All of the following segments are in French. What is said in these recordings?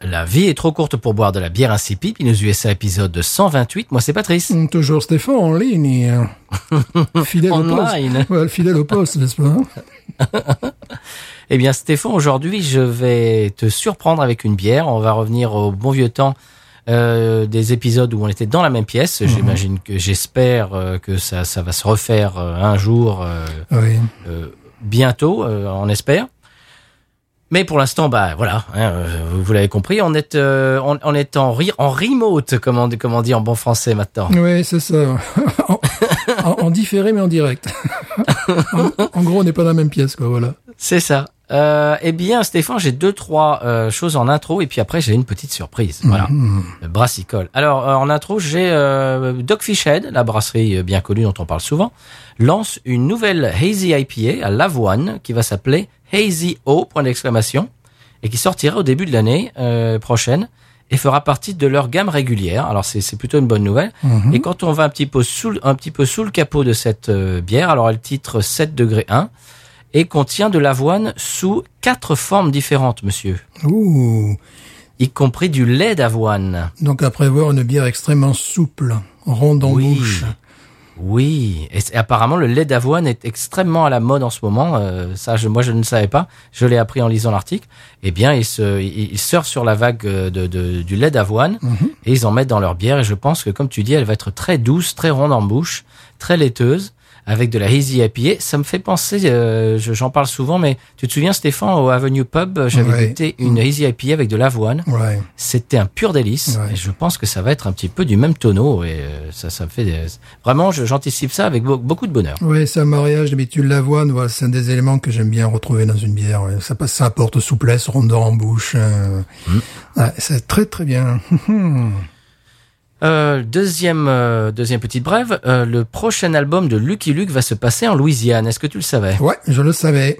La vie est trop courte pour boire de la bière insipide. Binous USA épisode 128. Moi, c'est Patrice. Hum, Toujours Stéphane en ligne. euh, fidèle Online. au poste. Ouais, fidèle au poste, n'est-ce pas Eh bien, Stéphane, aujourd'hui, je vais te surprendre avec une bière. On va revenir au bon vieux temps euh, des épisodes où on était dans la même pièce. J'imagine que j'espère euh, que ça, ça va se refaire euh, un jour, euh, Oui. euh, bientôt, on espère. Mais pour l'instant, bah voilà, hein, euh, vous, vous l'avez compris, on est, euh, on, on est en, ri- en remote, comme on, comme on dit en bon français maintenant. Oui, c'est ça. en, en- en différé, mais en direct. en, en gros, on n'est pas dans la même pièce, quoi, voilà. C'est ça. Euh, eh bien, Stéphane, j'ai deux, trois euh, choses en intro et puis après, j'ai une petite surprise. Voilà, Mhm. le brassicole. Alors, euh, en intro, j'ai euh, Dogfish Head, la brasserie euh, bien connue dont on parle souvent, lance une nouvelle Hazy IPA à l'avoine qui va s'appeler Hazy O, point d'exclamation, et qui sortira au début de l'année euh, prochaine et fera partie de leur gamme régulière. Alors, c'est c'est plutôt une bonne nouvelle. Mhm. Et quand on va un petit peu sous, le- un petit peu sous le capot de cette euh, bière, alors elle titre 7 degrés 1 et contient de l'avoine sous quatre formes différentes, monsieur, Ouh. y compris du lait d'avoine. Donc, à prévoir une bière extrêmement souple, ronde en Oui. bouche. Oui, et, apparemment le lait d'avoine est extrêmement à la mode en ce moment. euh, ça, je, moi, je ne savais pas. Je l'ai appris en lisant l'article. Eh bien, ils se, ils, ils surfent sur la vague euh, de, de- du lait d'avoine et ils en mettent dans leur bière. Et je pense que, comme tu dis, elle va être très douce, très ronde en bouche, très laiteuse, avec de la hazy IPA. Ça me fait penser, euh, je- j'en parle souvent, mais tu te souviens, Stéphane, au Avenue Pub, j'avais Ouais. goûté une hazy IPA avec de l'avoine. Ouais. C'était un pur délice. Ouais. Et je pense que ça va être un petit peu du même tonneau. Et euh, ça, ça me fait des- vraiment, j'anticipe ça avec beau- beaucoup de bonheur. Oui, c'est un mariage d'habitude l'avoine. Voilà, c'est un des éléments que j'aime bien retrouver dans une bière. Ça, passe- ça apporte souplesse, rondeur en bouche. euh, ouais, c'est très très bien. Euh, deuxième, euh, deuxième petite brève. euh, le prochain album de Lucky Luke va se passer en Louisiane. Est-ce que tu le savais? Ouais, je le savais.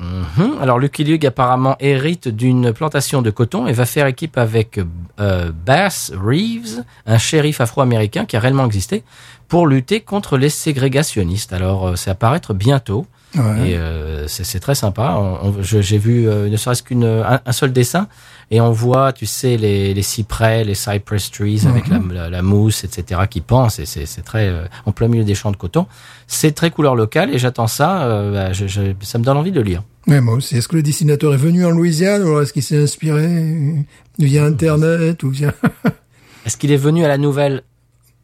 Mhm. Alors Lucky Luke apparemment hérite d'une plantation de coton et va faire équipe avec euh, Bass Reeves, un shérif afro-américain qui a réellement existé, pour lutter contre les ségrégationnistes. Alors euh, c'est à paraître bientôt. Ouais. Et euh, c'est c'est très sympa. On- on- je- J'ai vu euh, ne serait-ce qu'une un, un seul dessin et on voit, tu sais, les, les cyprès, les cypress trees avec la, la, la mousse, etc. qui pensent. Et c'est très euh, en plein milieu des champs de coton. C'est très couleur locale et j'attends ça. euh, bah, je, je- ça me donne envie de le lire. Ouais, moi aussi. Est-ce que le dessinateur est venu en Louisiane ou est-ce qu'il s'est inspiré via Internet ou via... Est-ce qu'il est venu à la nouvelle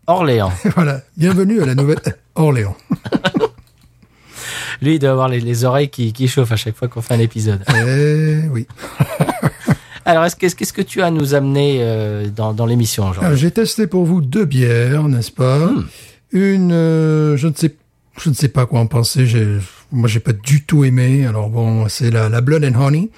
Orléans voilà. Bienvenue à la nouvelle Orléans. Lui, il doit avoir les, les oreilles qui, qui chauffent à chaque fois qu'on fait un épisode. Eh oui. Alors, est-ce que- qu'est-ce que tu as à nous amener euh, dans, dans l'émission aujourd'hui? J'ai testé pour vous deux bières, n'est-ce pas? Une, euh, je ne sais, je ne sais pas quoi en penser. J'ai, moi, j'ai pas du tout aimé. Alors bon, c'est la, la Blood and Honey,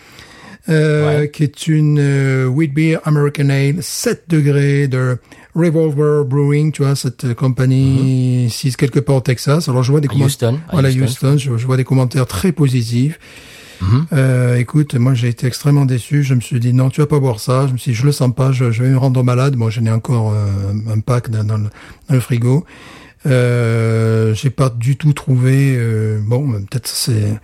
euh, Ouais. qui est une euh, wheat beer American Ale 7 degrés de Revolver Brewing, tu vois, cette euh, compagnie ici quelque part au Texas. Alors je vois des commentaires. Houston, Voilà, Houston. Houston. je, je vois des commentaires très positifs. Euh, écoute, moi j'ai été extrêmement déçu. Je me suis dit non, tu vas pas boire ça. Je me suis dit je le sens pas. Je, vais me rendre malade. Bon, j'en ai encore euh, un pack dans, le, frigo. Euh, j'ai pas du tout trouvé. euh, bon, peut-être c'est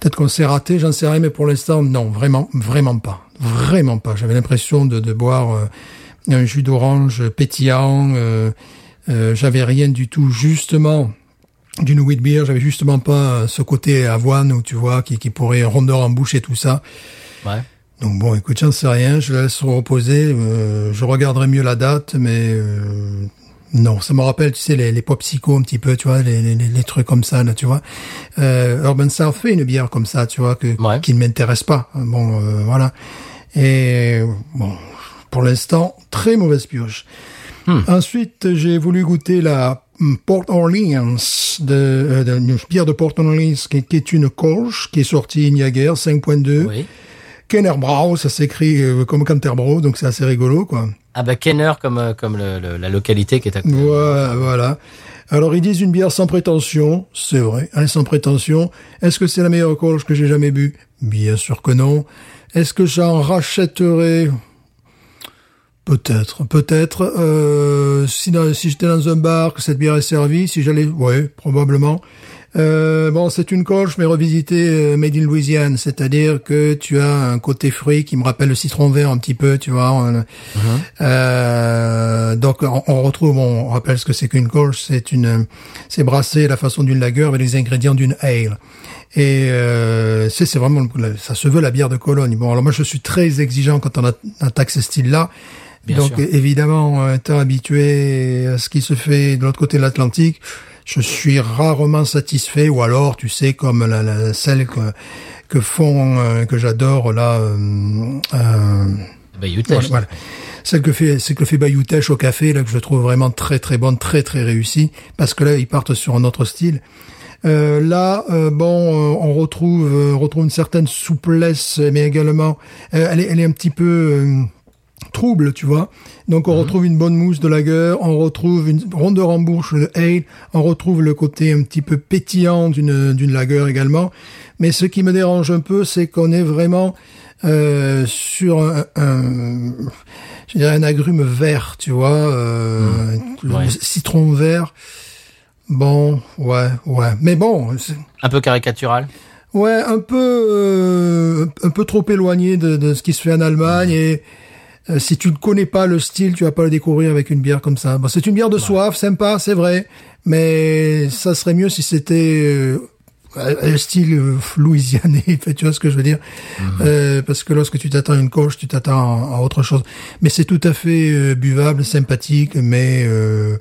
peut-être qu'on s'est raté. J'en sais rien, mais pour l'instant, non, vraiment, vraiment pas, vraiment pas. J'avais l'impression de, de boire euh, un jus d'orange pétillant. J'avais rien du tout, justement d'une wheat beer, j'avais justement pas euh, ce côté avoine où tu vois qui, qui pourrait rondeur en bouche et tout ça. Ouais. Donc bon, écoute, j'en sais rien, je la laisse se reposer. euh, je regarderai mieux la date, mais euh, non, ça me rappelle, tu sais, les, les pop psycho un petit peu, tu vois, les, les, les trucs comme ça, là, tu vois. Euh, Urban South fait une bière comme ça, tu vois, que, Ouais. qui ne m'intéresse pas. Bon, euh, voilà. Et bon, pour l'instant, très mauvaise pioche. Ensuite, j'ai voulu goûter la Port Orleans, de, euh, de- une bière de Port Orleans qui, qui est une Kolsch, qui est sortie il y a guère, 5.2 Oui. Kennerbro, ça s'écrit euh, comme Canterbro, donc c'est assez rigolo, quoi. Ah bah Kenner comme euh, comme le- le- la localité qui est à côté. Voilà, voilà. Alors ils disent une bière sans prétention, c'est vrai, hein, sans prétention. Est-ce que c'est la meilleure colche que j'ai jamais bu? Bien sûr que non. Est-ce que j'en rachèterai? Peut-être, peut-être. Euh, si si j'étais dans un bar, que cette bière est servie, si j'allais, ouais, probablement. Euh, bon, c'est une colche, mais revisitée euh, made in Louisiane, c'est-à-dire que tu as un côté fruit qui me rappelle le citron vert un petit peu, tu vois. on- euh, donc on, on retrouve, on rappelle ce que c'est qu'une colche, c'est une, c'est brassé à la façon d'une lager avec les ingrédients d'une ale. Et euh, c'est c'est vraiment, ça se veut la bière de Cologne. Bon, alors moi je suis très exigeant quand on attaque ce style-là. Bien Donc sûr. évidemment, étant habitué à ce qui se fait de l'autre côté de l'Atlantique, je suis rarement satisfait. Ou alors, tu sais, comme la, la celle que, que font, euh, que j'adore là, euh, euh, Bah, Utah. voilà. Celle que fait, c'est que fait Bayoutech au café, là, que je trouve vraiment très très bonne, très très réussie, parce que là, ils partent sur un autre style. Euh, là, euh, bon, euh, on retrouve, euh, retrouve une certaine souplesse, mais également, euh, elle, est, elle est un petit peu euh, trouble, tu vois. Donc, on retrouve une bonne mousse de lager, on retrouve une rondeur en bouche de ale, on retrouve le côté un petit peu pétillant d'une d'une lager également. Mais ce qui me dérange un peu, c'est qu'on est vraiment euh, sur un, un- je dirais un agrume vert, tu vois, euh, le Ouais. citron vert. Bon, ouais, ouais. Mais bon, Un peu caricatural. ouais, un peu, euh, un peu trop éloigné de, de ce qui se fait en Allemagne et euh, si tu ne connais pas le style, tu vas pas le découvrir avec une bière comme ça. Bon, c'est une bière de soif, sympa, c'est vrai, mais ça serait mieux si c'était euh, un style euh, louisianais, tu vois ce que je veux dire? Euh, Parce que lorsque tu t'attends à une coche, tu t'attends à autre chose. Mais c'est tout à fait euh, buvable, sympathique, mais euh,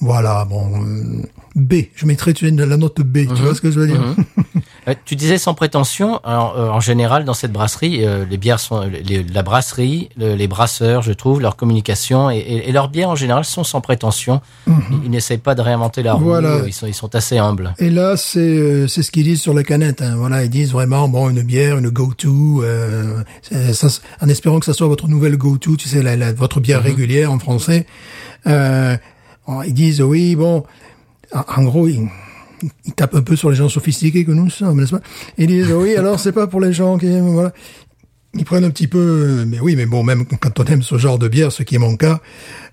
voilà, bon, euh, B, je mettrais la note B, tu vois ce que je veux dire? Euh, tu disais sans prétention. Alors, euh, en général, dans cette brasserie, euh, les bières sont les- la brasserie, le- les brasseurs, je trouve, leur communication et, et- et leurs bières en général sont sans prétention. Ils, ils n'essayent pas de réinventer la roue. Voilà. euh, Ils sont ils sont assez humbles. Et là, c'est euh, c'est ce qu'ils disent sur la canette. Hein. Voilà, ils disent vraiment bon une bière, une go-to, euh, en espérant que ça soit votre nouvelle go-to, tu sais, la, la- votre bière régulière en français. Euh, bon, ils disent oui, bon, en, en gros, ils, ils tapent un peu sur les gens sophistiqués que nous sommes, n'est-ce pas Ils disent oui, alors c'est pas pour les gens qui aiment, voilà. Ils prennent un petit peu, mais oui, mais bon, même quand on aime ce genre de bière, ce qui est mon cas,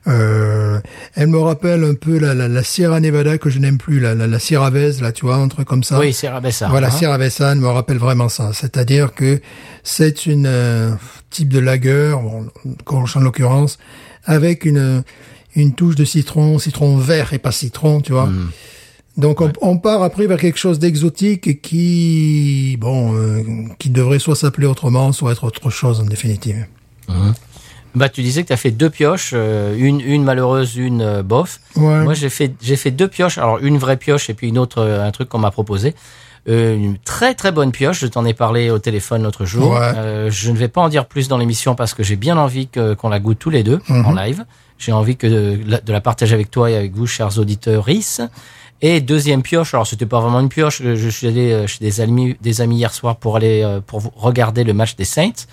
euh, elle me rappelle un peu la, la, la Sierra Nevada que je n'aime plus, la, la, la Sierra Vez, là, tu vois, un truc comme ça. Oui, c'est Rabessa. Voilà, hein. Sierra Vessan me rappelle vraiment ça. C'est-à-dire que c'est une euh, type de lager, bon, en l'occurrence, avec une une touche de citron, citron vert et pas citron, tu vois. Donc on, on part après vers quelque chose d'exotique qui bon euh, qui devrait soit s'appeler autrement, soit être autre chose en définitive. Bah, tu disais que tu as fait deux pioches, euh, une, une malheureuse, une euh, bof. Ouais. Moi, j'ai fait, j'ai fait deux pioches. Alors, une vraie pioche et puis une autre, un truc qu'on m'a proposé. Euh, une très très bonne pioche. Je t'en ai parlé au téléphone l'autre jour. Ouais. Euh, je ne vais pas en dire plus dans l'émission parce que j'ai bien envie que, qu'on la goûte tous les deux Mhm. en live. J'ai envie que de, la- de la partager avec toi et avec vous, chers auditeurs RIS. Et deuxième pioche, alors c'était pas vraiment une pioche, je, suis allé euh, chez des amis, des amis hier soir pour aller euh, pour regarder le match des Saints.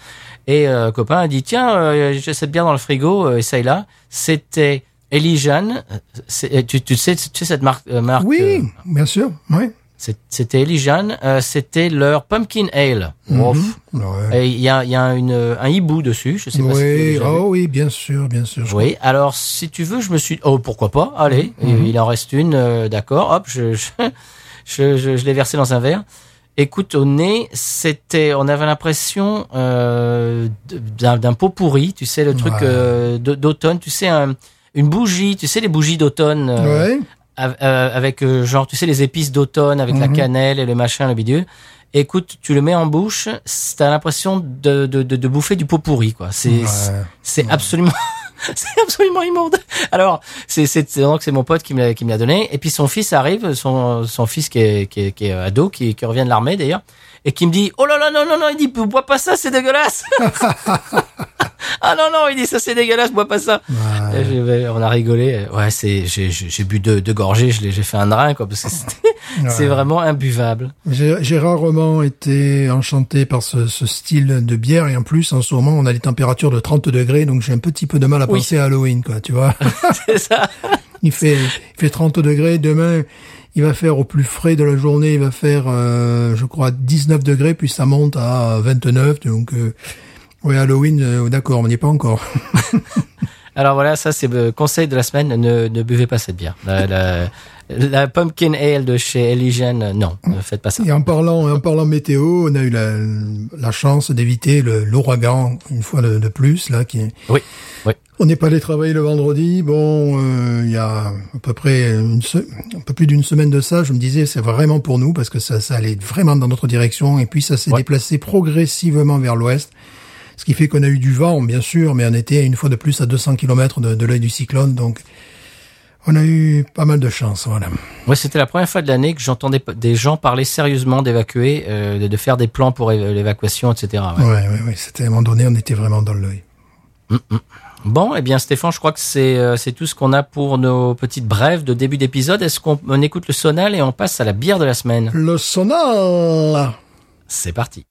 Et euh, copain a dit tiens, euh, j'ai cette bière dans le frigo, euh, essaye-la. C'était Elijan. Euh, Tu, tu sais, tu sais cette marque, marque Oui, bien sûr. Oui. C'était Elijan. euh, c'était leur pumpkin ale. Ouais. Et il y a, il y a une, un hibou dessus. Je sais pas si tu Oui, vu. oh oui, bien sûr, bien sûr. Oui, alors si tu veux, je me suis oh pourquoi pas, allez, Mhm. il en reste une, euh, d'accord, hop, je je, je, je, je l'ai versé dans un verre. Écoute, au nez, c'était, on avait l'impression euh, d'un pot pourri, tu sais le truc Ouais. euh, d'automne, tu sais un- une bougie, tu sais les bougies d'automne euh, Ouais. Euh, avec euh, genre tu sais les épices d'automne avec la Mhm. cannelle et le machin le bidule. Écoute, tu le mets en bouche, t'as l'impression de, de, de, de bouffer du pot pourri quoi. C'est Ouais. c'est absolument c'est absolument immonde. Alors, c'est c'est c'est donc c'est mon pote qui me l'a qui me l'a donné et puis son fils arrive, son son fils qui est qui est, qui est ado qui qui revient de l'armée d'ailleurs et qui me dit "Oh là là non non non, il dit bois pas ça, c'est dégueulasse." ah non non, il dit ça c'est dégueulasse, bois pas ça. Ouais. On a rigolé. Ouais, c'est, j'ai, bu deux, deux gorgées, j'ai fait un drain, quoi, parce que c'était- c'est vraiment imbuvable. J'ai j'ai rarement été enchanté par ce, ce style de bière et en plus en ce moment on a des températures de 30 degrés donc j'ai un petit peu de mal à Oui. penser à Halloween quoi tu vois c'est ça. il fait il fait 30 degrés demain il va faire au plus frais de la journée il va faire euh, je crois 19 degrés puis ça monte à 29 donc euh, ouais Halloween euh, d'accord on n'y est pas encore Alors voilà, ça c'est le conseil de la semaine. Ne, ne buvez pas cette bière. La pumpkin ale de chez Elysian, non, ne faites pas ça. et en parlant en parlant météo on a eu la, la chance d'éviter l'ouragan une fois de, de plus là qui Oui, oui. On n'est pas allé travailler le vendredi. Bon, euh, il y a à peu près une se- un peu plus d'une semaine de ça, je me disais c'est vraiment pour nous parce que ça, ça allait vraiment dans notre direction et puis ça s'est Ouais. déplacé progressivement vers l'ouest. Ce qui fait qu'on a eu du vent, bien sûr, mais on était une fois de plus à 200 km de, de l'œil du cyclone, donc on a eu pas mal de chance, voilà. Moi, c'était la première fois de l'année que j'entendais des gens parler sérieusement d'évacuer, euh, de, de faire des plans pour l'évacuation, etc. ouais. Ouais, ouais, ouais. C'était à un moment donné, on était vraiment dans l'œil. Bon, eh bien, Stéphane, je crois que c'est euh, c'est tout ce qu'on a pour nos petites brèves de début d'épisode. Est-ce qu'on on écoute le sonal et on passe à la bière de la semaine? Le sonal. C'est parti.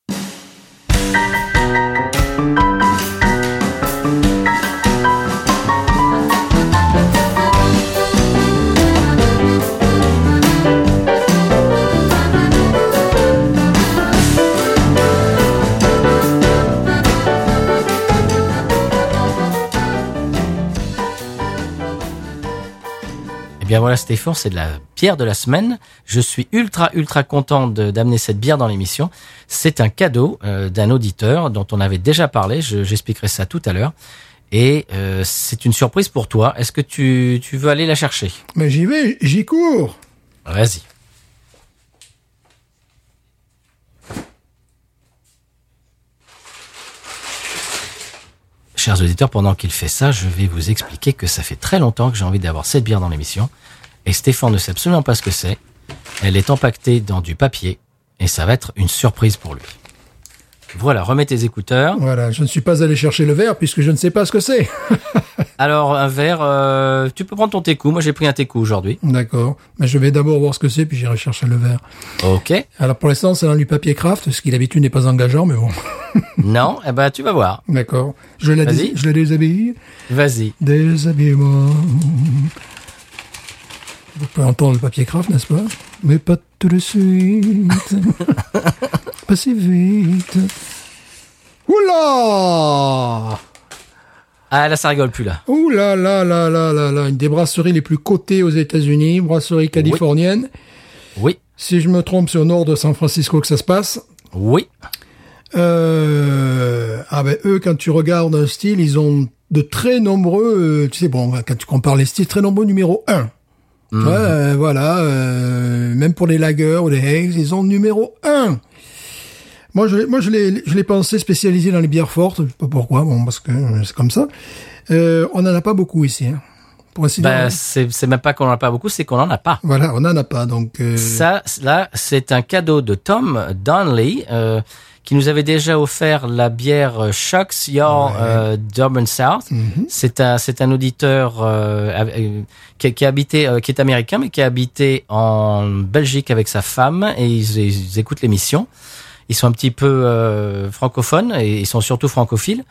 Bien voilà Stéphane, c'est de la bière de la semaine. Je suis ultra ultra content d'amener cette bière dans l'émission. C'est un cadeau euh, d'un auditeur dont on avait déjà parlé. Je- J'expliquerai ça tout à l'heure. Et euh, c'est une surprise pour toi. Est-ce que tu, tu veux aller la chercher? Mais j'y vais, j'y cours. Vas-y. Chers auditeurs, pendant qu'il fait ça, je vais vous expliquer que ça fait très longtemps que j'ai envie d'avoir cette bière dans l'émission. Et Stéphane ne sait absolument pas ce que c'est. Elle est empaquetée dans du papier et ça va être une surprise pour lui. Voilà, remets tes écouteurs. Voilà, je ne suis pas allé chercher le verre puisque je ne sais pas ce que c'est. Alors, un verre, euh, tu peux prendre ton técou. Moi, j'ai pris un técou aujourd'hui. D'accord. Mais je vais d'abord voir ce que c'est, puis j'irai chercher le verre. Ok. Alors pour l'instant, c'est dans du papier craft, ce qui d'habitude n'est pas engageant, mais bon. Non, eh ben, tu vas voir. D'accord. Je la, dés- je la déshabille. Vas-y. Déshabille-moi. Vous pouvez entendre le papier craft, n'est-ce pas Mais pas tout de suite. pas si vite. Oula Ah, là, ça rigole plus, là. Ouh là là là là là là, une des brasseries les plus cotées aux États-Unis, brasserie californienne. Oui. Si je me trompe, c'est au nord de San Francisco que ça se passe. Oui. Euh, ah ben eux, quand tu regardes un style, ils ont de très nombreux, euh, tu sais, bon, quand tu compares les styles, très nombreux numéro 1. Ouais, euh, voilà, euh, même pour les lagers ou les hags, ils ont numéro 1. Moi, je, l'ai- moi, je l'ai, je l'ai pensé spécialisé dans les bières fortes. Je sais pas pourquoi, bon, parce que euh, c'est comme ça. Euh, on en a pas beaucoup ici, hein. Pour ainsi Bah, dire. c'est c'est même pas qu'on en a pas beaucoup, c'est qu'on en a pas. Voilà, on en a pas, donc. euh, Ça, là, c'est un cadeau de Tom Donnelly, euh, qui nous avait déjà offert la bière euh, Shucks Your euh, Durban South. mhm. C'est un, c'est un auditeur euh, qui, qui habité, euh, qui est américain, mais qui a habité en Belgique avec sa femme et ils, ils écoutent l'émission. Ils sont un petit peu euh, francophones et ils sont surtout francophiles.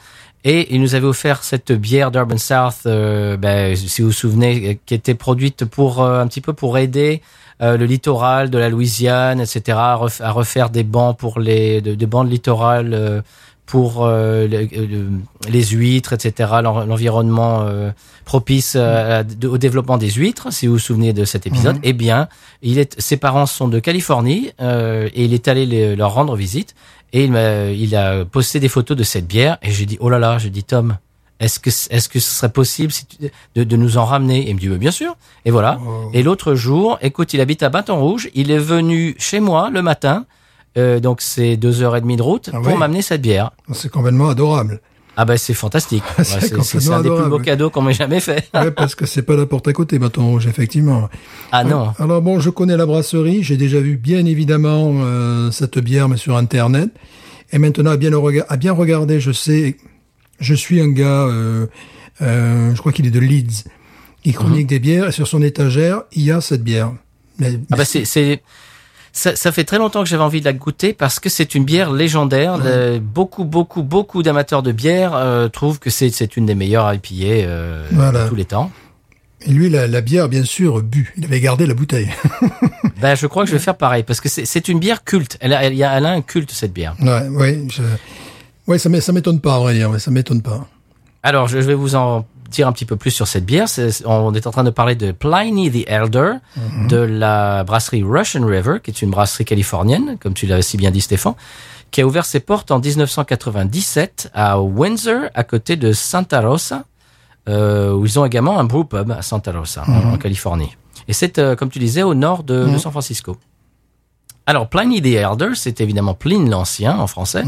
Et il nous avait offert cette bière d'Urban South, euh, ben, si vous vous souvenez, qui était produite pour euh, un petit peu pour aider euh, le littoral de la Louisiane, etc., à, ref- à refaire des bancs pour les de- des bancs de littoral euh, pour euh, le- les huîtres, etc., l'en- l'environnement euh, propice euh, au développement des huîtres, si vous vous souvenez de cet épisode. Eh bien, il est, ses parents sont de Californie euh, et il est allé les- leur rendre visite et il, m'a- il a posté des photos de cette bière et j'ai dit oh là là, j'ai dit Tom, est-ce que est-ce que ce serait possible si tu- de, de nous en ramener? Et il me dit Oui, bien sûr. Et voilà. Et l'autre jour, écoute, il habite à Bâton Rouge, il est venu chez moi le matin. euh, donc c'est deux heures et demie de route Ah pour m'amener cette bière. C'est complètement adorable. Ah ben c'est fantastique. Ouais, C'est un des plus beaux cadeaux qu'on m'ait jamais fait. Ouais, parce que c'est pas la porte à côté, bâton rouge, effectivement. Ah non. Alors bon, je connais la brasserie, j'ai déjà vu bien évidemment euh, cette bière, mais sur Internet. Et maintenant, à bien, le rega- à bien regarder, je sais, je suis un gars euh, Euh, je crois qu'il est de Leeds. Il chronique des bières et sur son étagère, il y a cette bière. Mais, Ah bah c'est ça, ça fait très longtemps que j'avais envie de la goûter parce que c'est une bière légendaire. Le- beaucoup beaucoup beaucoup d'amateurs de bière euh, trouvent que c'est une des meilleures euh, Voilà. de tous les temps. et lui, la, la bière, bien sûr, bu. Il avait gardé la bouteille. Ben je crois que je vais faire pareil parce que c'est une bière culte. Elle a elle, y a, elle a un culte cette bière. ouais, je... ouais, ça m'é- ça m'étonne pas. Ouais, ça m'étonne pas. Alors, je vais vous en dire un petit peu plus sur cette bière. On est en train de parler de Pliny the Elder, de la brasserie Russian River, qui est une brasserie californienne, comme tu l'avais si bien dit Stéphane, qui a ouvert ses portes en 1997 à Windsor, à côté de Santa Rosa, euh, où ils ont également un brew pub à Santa Rosa, en, en Californie. Et c'est, euh, comme tu disais, au nord de, de San Francisco. Alors, Pliny the Elder, c'est évidemment Pline l'Ancien en français.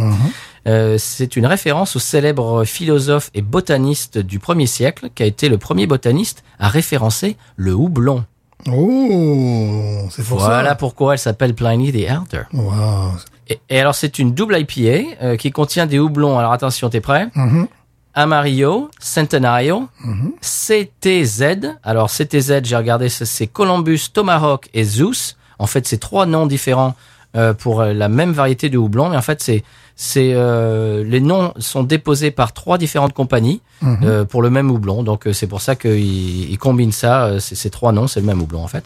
Euh, c'est une référence au célèbre philosophe et botaniste du 1er siècle, qui a été le premier botaniste à référencer le houblon. Oh, c'est pour Voilà ça. pourquoi elle s'appelle Pliny the Elder. Wow. Et, et alors, c'est une double IPA euh, qui contient des houblons. Alors, attention, t'es prêt? Mhm. Amarillo, Centenario, CTZ. Alors, CTZ, j'ai regardé, c'est- c'est Columbus, Tomahawk et Zeus. En fait, c'est trois noms différents euh, pour euh, la même variété de houblon. Mais en fait, c'est c'est euh, les noms sont déposés par trois différentes compagnies euh, pour le même houblon. Donc, euh, c'est pour ça qu'ils ils combinent ça. euh, c'est- ces trois noms, c'est le même houblon en fait.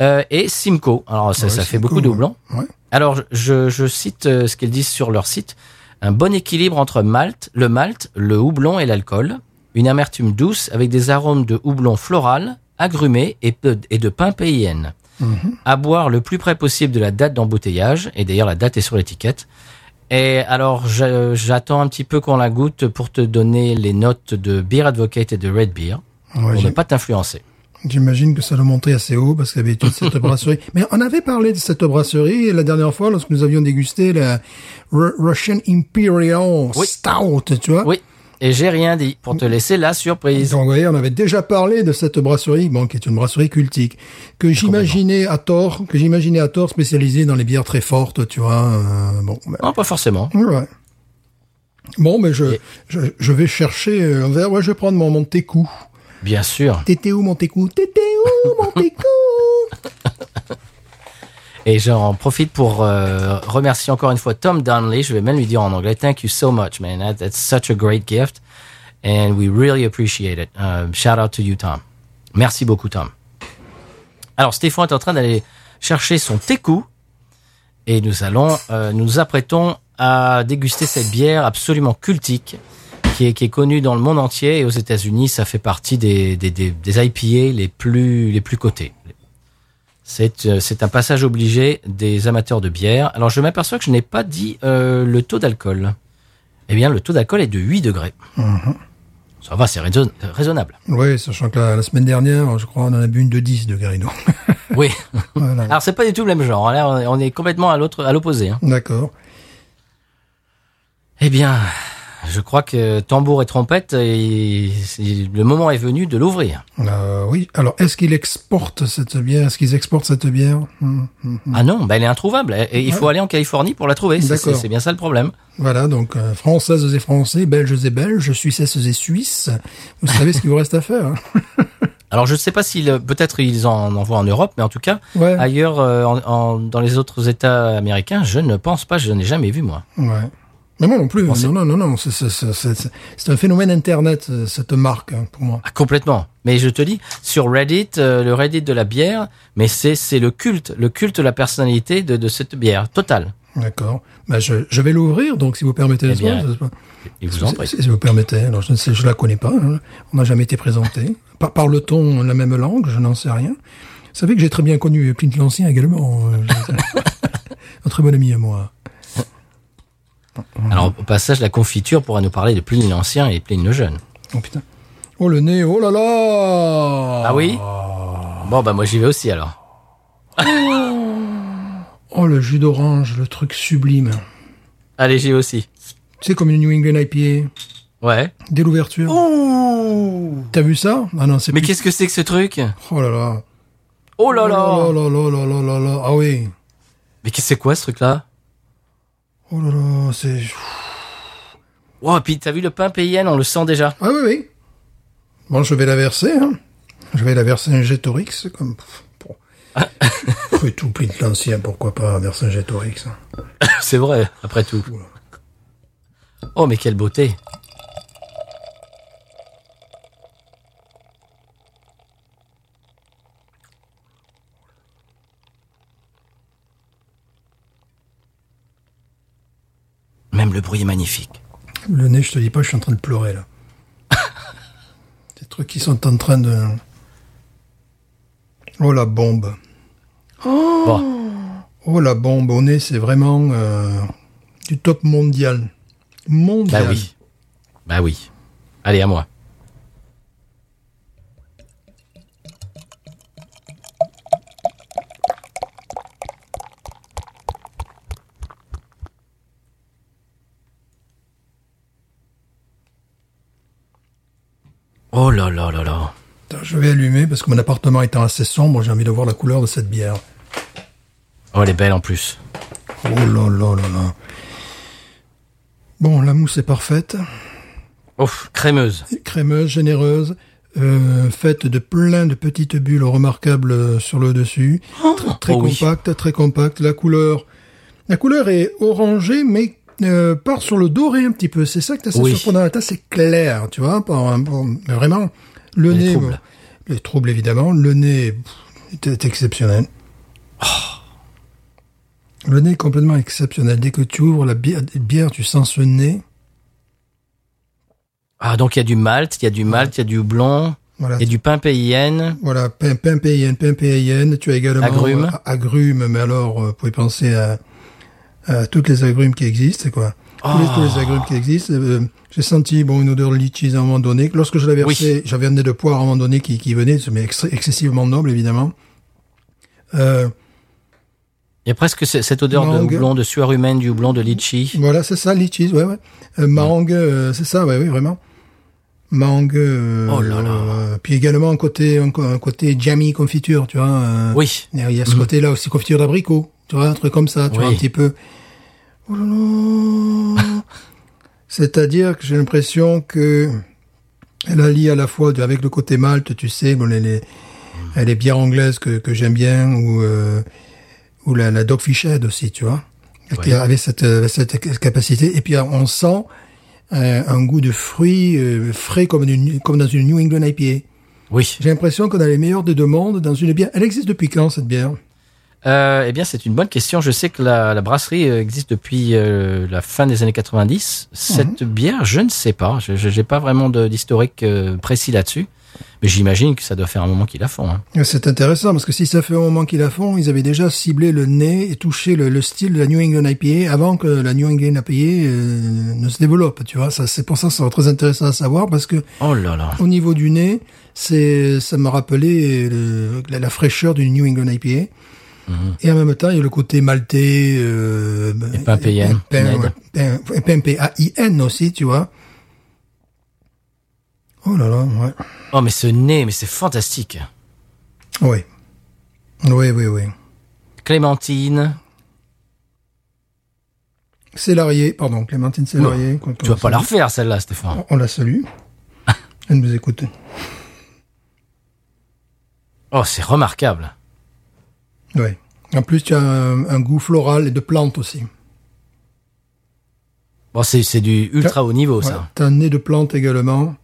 Euh, et Simcoe. Alors, ça, Ouais, ça fait beaucoup de. Ouais. Alors, je, je cite ce qu'ils disent sur leur site. Un bon équilibre entre malt, le malt, le houblon et l'alcool. Une amertume douce avec des arômes de houblon floral, agrumé et, de pain PIN. À boire le plus près possible de la date d'embouteillage. Et d'ailleurs, la date est sur l'étiquette. Et alors, j'attends un petit peu qu'on la goûte pour te donner les notes de Beer Advocate et de Red Beer. Ouais, pour ne pas t'influencer. J'imagine que ça doit monter assez haut parce qu'il y avait toute cette brasserie. Mais on avait parlé de cette brasserie la dernière fois lorsque nous avions dégusté la Ru- Russian Imperial Oui. Stout, tu vois. Oui. Et j'ai rien dit pour te laisser la surprise. Donc, vous voyez, on avait déjà parlé de cette brasserie, bon, qui est une brasserie cultique, que j'imaginais à tort, que j'imaginais à tort spécialisée dans les bières très fortes, tu vois. euh, bon, ben, Non, pas forcément. ouais. Bon, mais je, Et- je, je vais chercher euh, un verre. Ouais, je vais prendre mon Montécou. Bien sûr. T'étais où, Montécou T'étais où, Montécou Et j'en profite pour euh, remercier encore une fois Tom Donnelly. Je vais même lui dire en anglais, thank you so much, man. That, that's such a great gift. And we really appreciate it. Uh, shout out to you, Tom. Merci beaucoup, Tom. Alors, Stéphane est en train d'aller chercher son teku. Et nous allons, euh, nous apprêtons à déguster cette bière absolument cultique qui est, qui est connue dans le monde entier et aux États-Unis, ça fait partie des, des, des, des IPA les plus, les plus cotés. C'est euh, c'est un passage obligé des amateurs de bière. Alors je m'aperçois que je n'ai pas dit euh, le taux d'alcool. Eh bien, le taux d'alcool est de 8 degrés. Ça va, c'est raison- raisonnable. Oui, sachant que la, la semaine dernière, je crois, on en a bu une de 10 de Garino. Oui. voilà. Alors c'est pas du tout le même genre. Là, est- on est complètement à l'autre, à l'opposé. hein. D'accord. Eh bien, je crois que tambour et trompette, et, le moment est venu de l'ouvrir. Euh, oui. Alors, est-ce qu'il exporte cette bière? Est-ce qu'ils exportent cette bière? Hmm, hmm. Ah non, bah elle est introuvable. Et il faut aller en Californie pour la trouver. C'est- bien ça le problème. Voilà, donc euh, françaises et français, belges et belges, suisses et suisses. Vous savez ce qu'il vous reste à faire. hein. Alors je ne sais pas s'ils, peut-être ils en envoient en Europe, mais en tout cas, Ouais. ailleurs, euh, en- en- dans les autres États américains, je ne pense pas, je n'ai jamais vu moi. Ouais. Mais moi non plus. Bon, non, non, non, non. c'est- un phénomène Internet, euh, cette marque, hein, pour moi. Ah, complètement. Mais je te dis, sur Reddit, euh, le Reddit de la bière, mais c'est le culte, le culte de la personnalité de, de cette bière, totale. D'accord. Bah, je, je vais l'ouvrir, donc si vous permettez. Eh bien, Il vous en Si- prie. Si, si vous permettez. Alors, je ne sais, je la connais pas. hein. On n'a jamais été présenté. Par, parle-t-on la même langue Je n'en sais rien. Vous savez que j'ai très bien connu Clint l'Ancien également. euh, un très bon ami à moi. Alors, au passage, la confiture pourra nous parler de Pline l'Ancien et Pline le Jeune. Oh putain. Oh le nez, oh là là Ah oui Bon, bah moi j'y vais aussi alors. oh le jus d'orange, le truc sublime. Allez, j'y vais aussi. C'est comme une New England IPA. Ouais. Dès l'ouverture. Oh T'as vu ça? Ah non, c'est Mais qu'est-ce que c'est que ce truc? Oh là là. Oh là là. Oh là là là là là là là. Ah oui. Mais c'est quoi ce truc là Oh là là, c'est... Oh, puis t'as vu le pain PIN, on le sent déjà. Ah oui, oui. Bon, je vais la verser. Hein. Je vais la verser un Jetorix. Comme... Bon. Après tout, plein de l'ancien, pourquoi pas verser un Jetorix. hein. C'est vrai, après tout. Oh, mais quelle beauté. Même le bruit est magnifique. Le nez, je te dis pas, je suis en train de pleurer là. Des trucs qui sont en train de... Oh la bombe. Bon, Oh la bombe au nez, c'est vraiment euh, du top mondial. Mondial. bah oui. Bah oui. Allez, à moi. Oh là là là là. Attends, Je vais allumer parce que mon appartement étant assez sombre, j'ai envie de voir la couleur de cette bière. Oh, elle est belle en plus. Oh là là là là. Bon, la mousse est parfaite, Ouf, crémeuse. crémeuse, généreuse, euh, faite de plein de petites bulles remarquables euh, sur le dessus, très, très oh oui. compacte, très compacte. La couleur, la couleur est orangée, mais euh, part sur le doré un petit peu. C'est ça que t'as Oui. surprenant. Tasse c'est clair, tu vois, vraiment. Le Les nez, troubles. bon, les troubles évidemment. Le nez est exceptionnel. Oh. Le nez est complètement exceptionnel. Dès que tu ouvres la bière, bière tu sens ce nez. Ah, donc il y a du malt, il y a du malt, il y a du houblon, Voilà. a du pain payenne. Voilà, pain, pain PIN, pain PIN. Tu as également Agrumes. euh, agrumes, mais alors, euh, vous pouvez penser à, à toutes les agrumes qui existent, quoi. Tous, les, Oh. tous les agrumes qui existent. Euh, J'ai senti bon une odeur de litchis à un moment donné. Lorsque je l'avais versé, j'avais un nez de poire à un moment donné qui, qui venait, mais extra- excessivement noble, évidemment. Euh, Il y a presque ce- cette odeur de houblon, de sueur humaine, du houblon de litchi. Voilà, c'est ça, litchis, ouais, ouais. Euh, mangue, euh, c'est ça, ouais, oui, vraiment. Mangue. euh, Oh là là. euh, puis également un côté, un, côté jammy confiture, tu vois. euh, Oui. Il y a ce côté-là aussi, confiture d'abricot, tu vois, un truc comme ça, tu Oui. vois, un petit peu. Oh là là. C'est-à-dire que j'ai l'impression que elle allie à la fois de- avec le côté malte, tu sais, bon, les, les, les bières anglaises que, que j'aime bien, ou, euh, ou la, la Dogfish Head aussi, tu vois, qui Ouais. avait cette, euh, cette capacité. Et puis on sent euh, un goût de fruits euh, frais comme, une, comme dans une New England IPA. Oui. J'ai l'impression qu'on a les meilleurs des deux mondes dans une bière. Elle existe depuis quand cette bière? Euh, eh bien, c'est une bonne question. Je sais que la, la brasserie euh, existe depuis euh, la fin des années 90. Cette bière, je ne sais pas. Je n'ai pas vraiment de- d'historique euh, précis là-dessus. Mais j'imagine que ça doit faire un moment qu'ils la font. hein. C'est intéressant parce que si ça fait un moment qu'ils la font, ils avaient déjà ciblé le nez et touché le, le style de la New England IPA avant que la New England IPA euh, ne se développe. Tu vois, ça c'est pour ça que c'est très intéressant à savoir parce que Oh là là. au niveau du nez, c'est ça m'a rappelé le- la, la fraîcheur d'une New England IPA. Et en même temps, il y a le côté maltais, euh, Et pain PIN, ouais, aussi, tu vois. Oh là là, ouais. Oh, mais ce nez, mais c'est fantastique. Oui. Oui, oui, oui. Clémentine. Célarier, pardon, Clémentine Célarier. qu'on- Tu vas pas la refaire, celle-là, Stéphane. On la salue. Elle nous écoute. Oh, c'est remarquable. Oui. En plus, tu as un, un goût floral et de plantes aussi. Bon, c'est du ultra haut niveau, Ouais. ça. Tu as un nez de plantes également.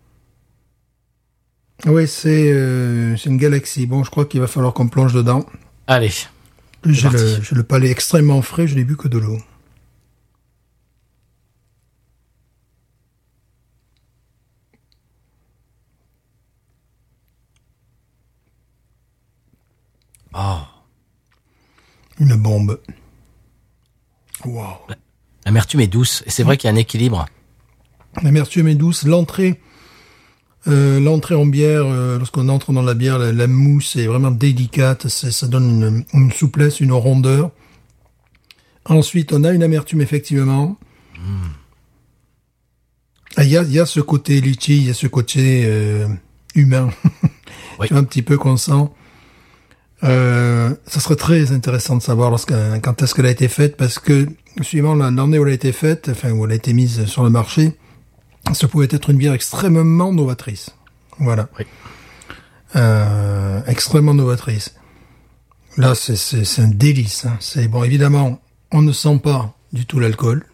Oui, c'est euh, c'est une galaxie. Bon, je crois qu'il va falloir qu'on plonge dedans. Allez. Le, j'ai le palais extrêmement frais, je n'ai bu que de l'eau. Oh. Une bombe. Waouh. L'amertume est douce. Et c'est vrai qu'il y a un équilibre. L'amertume est douce. L'entrée, euh, l'entrée en bière, euh, lorsqu'on entre dans la bière, la, la mousse est vraiment délicate. C'est- Ça donne une, une souplesse, une rondeur. Ensuite, on a une amertume effectivement. Ah, Il y, a, il y a ce côté litchi, il y a ce côté euh, humain. Oui. tu vois un petit peu qu'on sent. Euh, ça serait très intéressant de savoir lorsque, quand est-ce qu'elle a été faite, parce que suivant la- l'année où elle a été faite, enfin où elle a été mise sur le marché, ça pouvait être une bière extrêmement novatrice. Voilà. Oui. Euh, extrêmement novatrice. Là, c'est- c'est c'est un délice. hein. C'est bon, évidemment, on ne sent pas du tout l'alcool.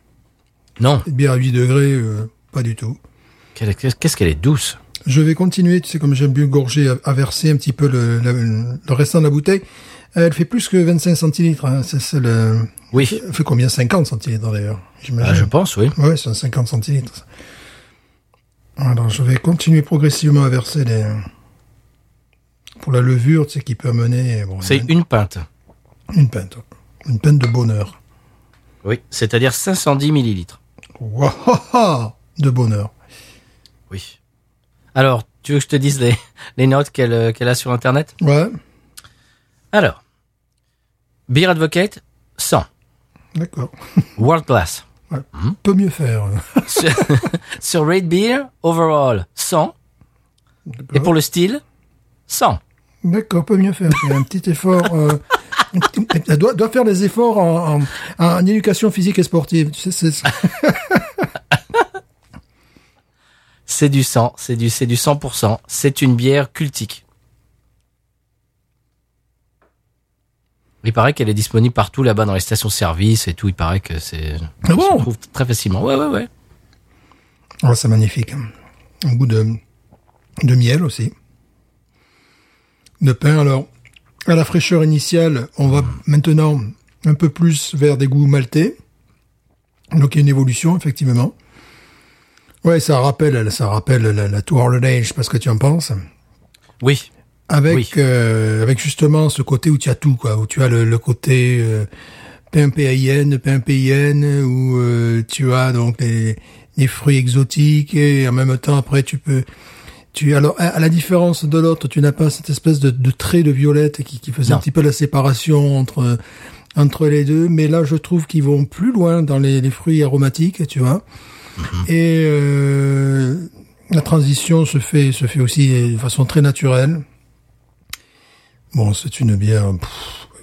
Non, Une bière à 8 degrés, euh, pas du tout. Qu'est-ce qu'elle est douce. Je vais continuer, tu sais, comme j'aime bien gorger, à, à verser un petit peu le, le, le restant de la bouteille. Elle fait plus que 25 centilitres. Hein. C'est c'est le... Oui, Elle fait combien? 50 centilitres d'ailleurs. Ah, je pense, oui. Ouais, c'est un 50 centilitres. Alors, je vais continuer progressivement à verser les... Pour la levure, tu sais, qui peut amener... Bon, C'est une, pinte. une pinte. Une pinte de bonheur. Oui, c'est-à-dire 510 millilitres. Waouh De bonheur. Oui. Alors, tu veux que je te dise les, les notes qu'elle euh, qu'elle a sur Internet? Ouais, Alors, Beer Advocate, 100. d'accord. World Class. Ouais. Peut mieux faire. sur, sur Rate Beer, overall, 100. Et pour le style, 100. D'accord, peut mieux faire. Un petit effort. Euh, elle doit, doit faire des efforts en, en, en éducation physique et sportive. Tu sais, c'est- C'est du 100, c'est du, c'est du 100%. C'est une bière cultique. Il paraît qu'elle est disponible partout là-bas dans les stations-service et tout. Il paraît que c'est, Ah on bon? se trouve très facilement. Ouais, ouais, ouais. Oh, c'est magnifique. Un goût de, de miel aussi. De pain. Alors, à la fraîcheur initiale, on va maintenant un peu plus vers des goûts maltais. Donc, il y a une évolution, effectivement. Ouais, ça rappelle, ça rappelle la, la Two Holiday, je sais pas ce que tu en penses. Oui. Avec, Oui. euh, avec justement ce côté où tu as tout, quoi, où tu as le, le côté euh, pain PAIN, pain PIN, où euh, tu as donc les, les fruits exotiques et en même temps après tu peux, tu alors à, à la différence de l'autre, tu n'as pas cette espèce de, de trait de violette qui, qui faisait Non. un petit peu la séparation entre entre les deux, mais là je trouve qu'ils vont plus loin dans les, les fruits aromatiques, tu vois. Et euh, la transition se fait se fait aussi de façon très naturelle. Bon, c'est une bière. pff,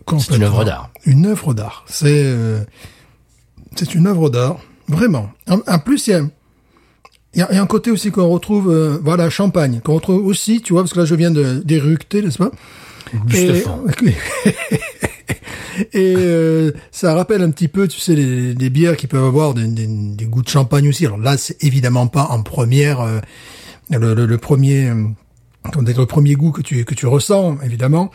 complètement- une œuvre d'art. Une œuvre d'art. C'est euh, c'est une œuvre d'art, vraiment. En, en plus, il y a il y a, il y a un côté aussi qu'on retrouve, euh, voilà, champagne, qu'on retrouve aussi, tu vois, parce que là je viens de d'éructer, n'est-ce pas? Et, et euh, ça rappelle un petit peu, tu sais, les, les bières qui peuvent avoir des, des- des goûts de champagne aussi. Alors là, c'est évidemment pas en première, euh, le, le- le premier, euh, le premier goût que tu que tu ressens, évidemment.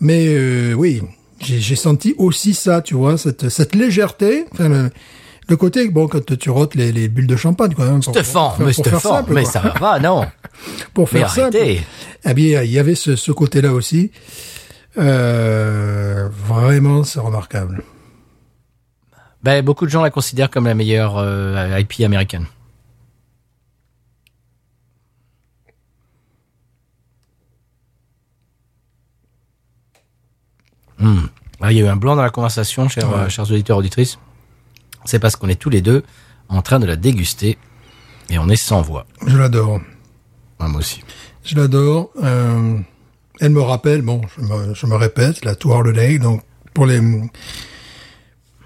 Mais euh, oui, j'ai j'ai senti aussi ça, tu vois, cette cette légèreté. Enfin, le, le côté, bon, quand tu rotes les, les bulles de champagne, quoi. hein, pour- Stéphane, pour- mais pour faire Stéphane, simple, mais ça va, non. Pour Mais faire simple. Eh bien, il y avait ce, ce côté-là aussi. Euh, vraiment, c'est remarquable. Ben, beaucoup de gens la considèrent comme la meilleure euh, IP américaine. Hmm. Ah, il y a eu un blanc dans la conversation, chers, euh, chers auditeurs auditrices. C'est parce qu'on est tous les deux en train de la déguster et on est sans voix. Je l'adore. Ah, moi aussi. Je l'adore. Euh, elle me rappelle, bon, je me, je me répète, la Tour Holiday. Donc, pour les,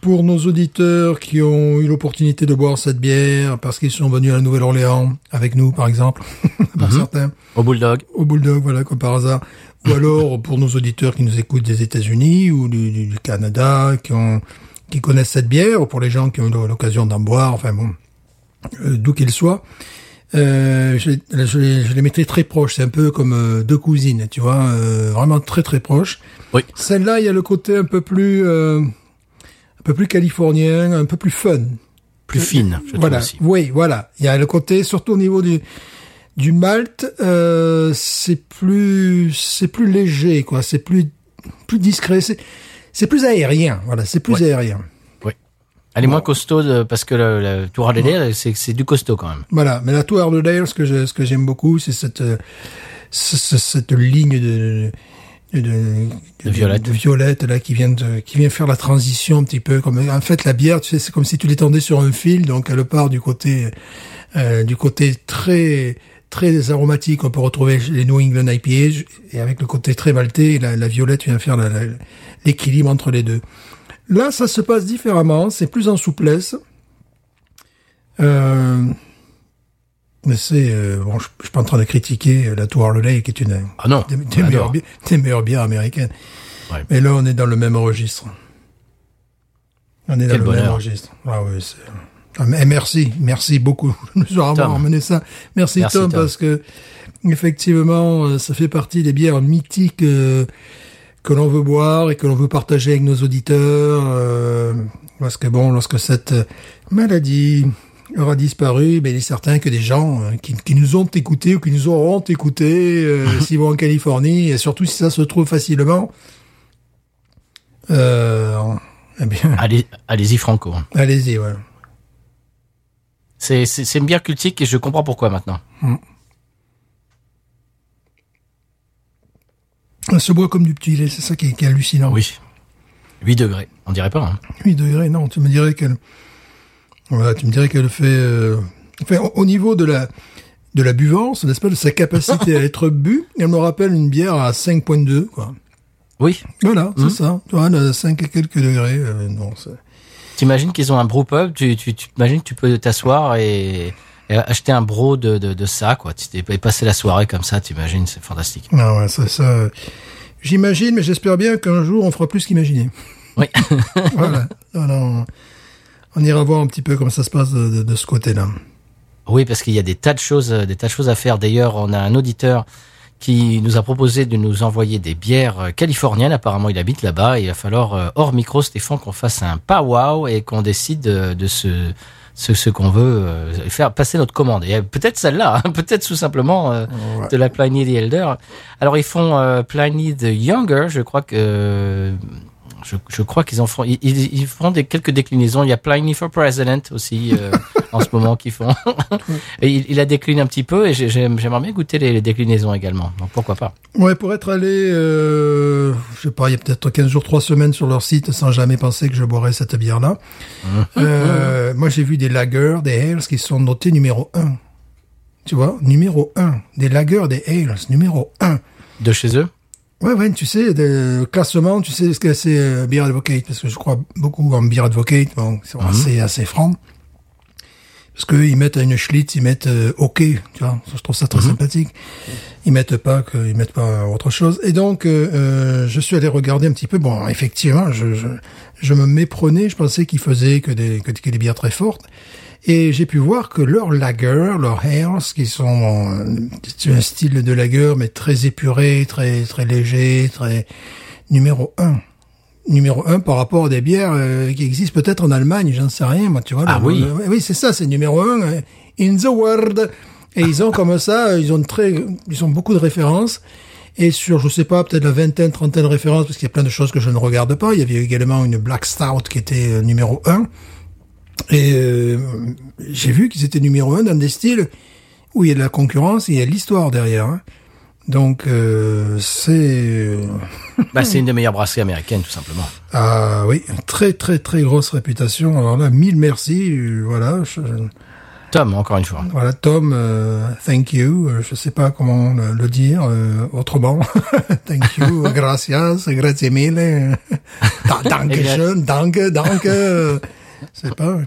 pour nos auditeurs qui ont eu l'opportunité de boire cette bière parce qu'ils sont venus à la Nouvelle-Orléans avec nous, par exemple, pour certains, Au Bulldog. au Bulldog, voilà, comme par hasard. Ou alors pour nos auditeurs qui nous écoutent des États-Unis ou du, du- du Canada, qui ont, qui connaissent cette bière, ou pour les gens qui ont eu l'occasion d'en boire, enfin bon, euh, d'où qu'ils soient. Euh, je, les- je, je les mettrais très proches. C'est un peu comme euh, deux cousines, tu vois, euh, vraiment très très proches. Oui. Celle-là, il y a le côté un peu plus, euh, un peu plus californien, un peu plus fun. Plus fine, je Voilà. aussi. Oui, voilà. Il y a le côté, surtout au niveau du du malt, euh, c'est plus c'est plus léger, quoi. C'est plus plus discret. C'est c'est plus aérien. Voilà, c'est plus Ouais. aérien. Elle est moins costaud de- parce que le, le Tour Holiday, c'est c'est du costaud quand même. Voilà. Mais la Tour de Dale, ce que je, ce que j'aime beaucoup, c'est cette euh, ce- ce- cette ligne de de, de, De violette. de violette là qui vient de qui vient faire la transition un petit peu comme en fait la bière tu sais c'est comme si tu l'étendais sur un fil donc elle part du côté euh, du côté très très aromatique qu'on peut retrouver les New England IPA et avec le côté très maltais la, la violette vient faire la- la- l'équilibre entre les deux là ça se passe différemment c'est plus en souplesse euh, Mais c'est euh, bon, je, je suis pas en train de critiquer la Tour Harley qui est une Ah non, des, meilleures, des bières américaines. Ouais. Mais là, on est dans le même registre. On est dans le même registre. Ah oui, c'est. Ah, mais merci, merci beaucoup de nous avoir emmené ça. Merci, Merci, Tom, Tom. parce que effectivement, euh, ça fait partie des bières mythiques euh, que l'on veut boire et que l'on veut partager avec nos auditeurs. euh, parce que bon, lorsque cette maladie aura disparu, ben, il est certain que des gens euh, qui, qui nous ont écoutés ou qui nous auront écoutés, euh, s'ils vont en Californie, et surtout si ça se trouve facilement, euh, eh bien, Allez, allez-y franco. allez-y, ouais. C'est c'est c'est une bière cultique et je comprends pourquoi maintenant. Elle se boit comme du petit lait, c'est ça qui est, qui est hallucinant. Oui. 8 degrés, on dirait pas. Hein. 8 degrés, non, tu me dirais qu'elle, voilà, tu me dirais qu'elle fait, euh, enfin, au, au niveau de la, de la buvance, n'est-ce pas, de sa capacité à être bu, elle me rappelle une bière à 5.2, quoi. Oui. Voilà, c'est ça. Tu vois, à 5 et quelques degrés, euh, non, T'imagines qu'ils ont un brew pub, tu tu tu t'imagines que tu peux t'asseoir et, et acheter un bro de, de, de ça quoi. T'es passer la soirée comme ça, t'imagines, c'est fantastique. Ah ouais, ça, ça, j'imagine, mais j'espère bien qu'un jour on fera plus qu'imaginer. Oui. voilà. Voilà, on, on ira voir un petit peu comment ça se passe de, de- de ce côté-là. Oui, parce qu'il y a des tas de choses, euh, des tas de choses à faire. D'ailleurs, on a un auditeur qui nous a proposé de nous envoyer des bières euh, californiennes. Apparemment, il habite là-bas. Il va falloir, euh, hors micro, Stéphane, qu'on fasse un powwow et qu'on décide de, de ce, ce, ce qu'on veut euh, faire passer notre commande. Et euh, peut-être celle-là, hein, peut-être tout simplement euh, Ouais. de la Pliny the Elder. Alors, ils font euh, Pliny the Younger. Je crois que euh, je, je crois qu'ils en font. Ils, font des quelques déclinaisons. Il y a Pliny for President aussi euh, en ce moment qu'ils font. et il, il a décliné un petit peu et j'ai- j'aime- j'aimerais bien goûter les, les déclinaisons également. Donc pourquoi pas? Ouais, pour être allé, euh, je sais pas, il y a peut-être 15 jours, 3 semaines sur leur site sans jamais penser que je boirais cette bière-là. Euh, moi, j'ai vu des lagers, des ales qui sont notés numéro 1. Tu vois, numéro 1. Des lagers, des ales, numéro 1. De chez eux? Ouais, ouais, tu sais, de classement, tu sais ce que c'est euh, Beer Advocate, parce que je crois beaucoup en Beer Advocate, bon, ils sont assez, assez francs. Parce que ils mettent à une Schlitz, ils mettent euh, OK, tu vois, je trouve ça très sympathique. Ils mettent pas que, ils mettent pas autre chose. Et donc, euh, euh, je suis allé regarder un petit peu. Bon, effectivement, je, je, je me méprenais. Je pensais qu'ils faisaient que des, que, que des bières très fortes. Et j'ai pu voir que leurs lager, leurs ales, qui sont euh, un style de lager, mais très épuré, très très léger, très numéro un. Numéro un par rapport à des bières euh, qui existent peut-être en Allemagne, j'en sais rien, moi, tu vois. Ah le- oui. le- oui, c'est ça, c'est numéro un euh, in the world. Et ils ont comme ça, ils ont très, ils ont beaucoup de références. Et sur, je sais pas, peut-être la vingtaine, trentaine de références, parce qu'il y a plein de choses que je ne regarde pas. Il y avait également une Black Stout qui était euh, numéro un. Et euh, j'ai vu qu'ils étaient numéro un dans des styles où il y a de la concurrence et il y a de l'histoire derrière. hein. Donc euh, c'est euh, Bah, c'est une des meilleures brasseries américaines, tout simplement. ah oui, très très très grosse réputation. Alors là, mille merci. voilà, je- Tom, encore une fois. voilà Tom, euh, thank you. Je sais pas comment le, le dire euh, autrement. thank you, gracias, grazie mille. Da- Dankeschön, danke, danke. C'est pas. Euh,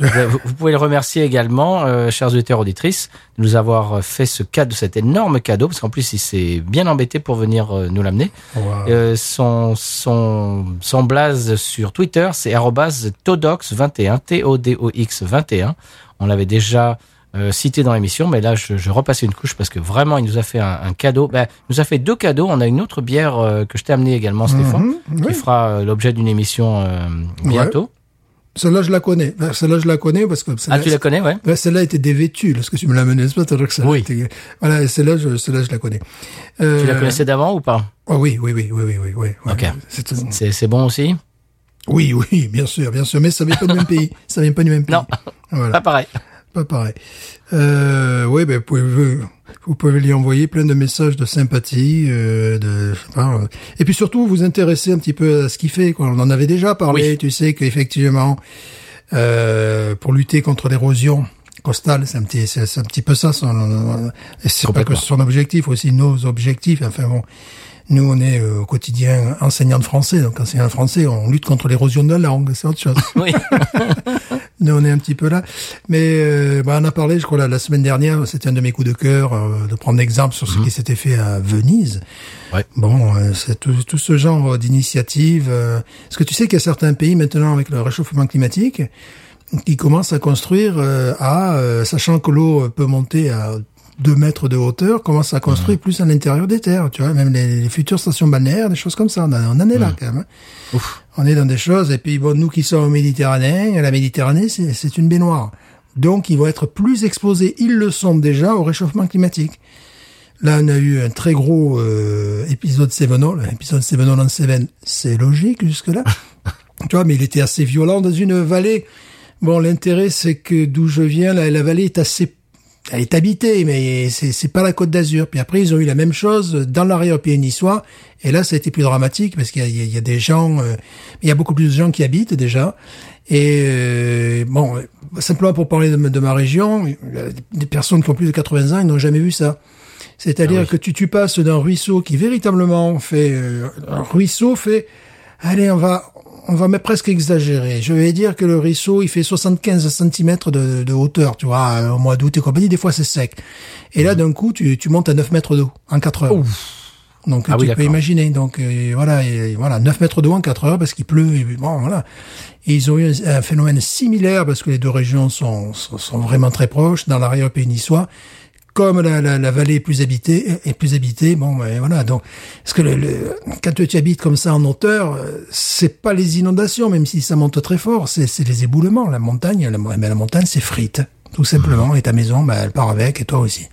Vous, pouvez le remercier également, euh, chers auditeurs auditrices, de nous avoir fait ce cadeau, cet énorme cadeau, parce qu'en plus il s'est bien embêté pour venir euh, nous l'amener. Wow. Euh, son, son, son blaze sur Twitter, c'est arrobase todox21, T-O-D-O-X 21. On l'avait déjà cité dans l'émission, mais là, je, je repassais une couche parce que vraiment, il nous a fait un, un cadeau. Ben, il nous a fait deux cadeaux. On a une autre bière que je t'ai amenée également, Stéphane, Mhm, qui oui. fera l'objet d'une émission bientôt. Celle-là, je la connais. Ben, Celle-là, je la connais parce que Ah, tu la connais, ouais Ouais, celle-là était dévêtue, lorsque tu me l'as menée, c'est pas c'est-à-dire que ça Oui. était- Voilà, celle-là, je, celle-là, je la connais. Euh, Tu la connaissais d'avant ou pas? Oh, oui, oui, oui, oui, oui, oui, oui. Ok. C'est c'est bon aussi? Oui, oui, bien sûr, bien sûr, mais ça vient pas du même pays. Ça vient pas du même pays. Non. Voilà, Pas pareil. Pas pareil. Euh, oui, ben, vous pouvez, vous pouvez lui envoyer plein de messages de sympathie, euh, de, je sais pas, euh, et puis surtout vous intéresser un petit peu à ce qu'il fait. Quoi. On en avait déjà parlé. Oui. Tu sais qu'effectivement, euh, pour lutter contre l'érosion costale, c'est un petit, c'est un petit peu ça. Son, et c'est pas que son objectif, aussi nos objectifs. Enfin bon. Nous, on est euh, au quotidien enseignant de français, donc enseignant de français, on lutte contre l'érosion de la langue, c'est autre chose. Oui. on est un petit peu là. Mais euh, bah, on a parlé, je crois, la, la semaine dernière, c'était un de mes coups de cœur, euh, de prendre exemple sur ce qui s'était fait à Venise. Ouais. Bon, euh, c'est tout, tout ce genre d'initiative. euh, Est-ce que tu sais qu'il y a certains pays maintenant avec le réchauffement climatique qui commencent à construire euh, à, euh, sachant que l'eau peut monter à 2 mètres de hauteur, commencent à construire plus à l'intérieur des terres. Tu vois, même les, les futures stations balnéaires, des choses comme ça. On, en- est là quand même. hein. Ouf. On est dans des choses, et puis bon, nous qui sommes en Méditerranée, la Méditerranée, c'est une baignoire. Donc, ils vont être plus exposés, ils le sont déjà, au réchauffement climatique. Là, on a eu un très gros euh, épisode Sévenol, épisode Sévenol en Cévennes, c'est logique jusque-là. tu vois, mais il était assez violent dans une vallée. Bon, l'intérêt, c'est que d'où je viens, la, la vallée est assez... Elle est habitée, mais c'est pas la Côte d'Azur. Puis après, ils ont eu la même chose dans l'arrière-pays niçois. Et là, ça a été plus dramatique parce qu'il y, y a- des gens... euh, il y a beaucoup plus de gens qui habitent déjà. Et euh, bon, simplement pour parler de, ma- de ma région, des personnes qui ont plus de 80 ans, ils n'ont jamais vu ça. C'est-à-dire Ah oui. que tu, tu passes d'un ruisseau qui véritablement fait... euh, un ruisseau fait... Allez, on va... On va presque exagérer. Je vais dire que le ruisseau, il fait 75 cm de, de hauteur, tu vois, euh, au mois d'août et compagnie. Des fois, c'est sec. Et là, d'un coup, tu, tu montes à 9 mètres d'eau en 4 heures. Donc, Ah tu oui, peux imaginer. Donc, euh, voilà, et, voilà, 9 mètres d'eau en 4 heures parce qu'il pleut. Et, bon, voilà. Et ils ont eu un, un phénomène similaire parce que les deux régions sont, sont, sont vraiment très proches dans l'arrière-pays niçois. Comme la, la, la vallée est plus habitée, est plus habitée, bon, ben, voilà. Donc, parce que le, le- quand tu habites comme ça en hauteur, euh, c'est pas les inondations, même si ça monte très fort, c'est les éboulements. La montagne, la, ben, la montagne, c'est frite, tout simplement. Et ta maison, ben, elle part avec, et toi aussi.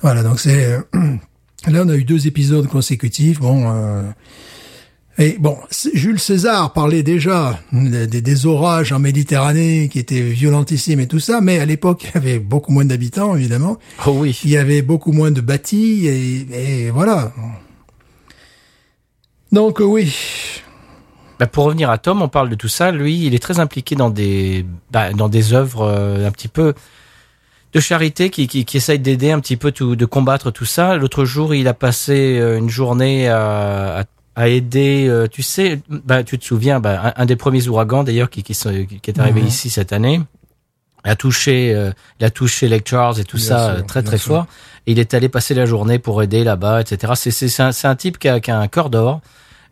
Voilà. Donc c'est euh, là, on a eu deux épisodes consécutifs. Bon. Euh, et bon, Jules César parlait déjà des, orages en Méditerranée qui étaient violentissimes et tout ça, mais à l'époque, il y avait beaucoup moins d'habitants, évidemment. Oh oui. Il y avait beaucoup moins de bâtis, et, et voilà. Donc euh, oui, Bah, pour revenir à Tom, on parle de tout ça. Lui, il est très impliqué dans des, bah, dans des œuvres euh, un petit peu de charité qui, qui, d'aider un petit peu tout, de combattre tout ça. L'autre jour, il a passé euh, une journée à, à, à aider, euh, tu sais, bah, tu te souviens, bah, un, un des premiers ouragans d'ailleurs qui, qui, qui est arrivé Mhm. ici cette année, a touché, euh, il a touché Lake Charles et tout Bien ça sûr, euh, très très sûr. fort. Et il est allé passer la journée pour aider là-bas, etc. C'est c'est c'est un, c'est un type qui a, qui a un cœur d'or.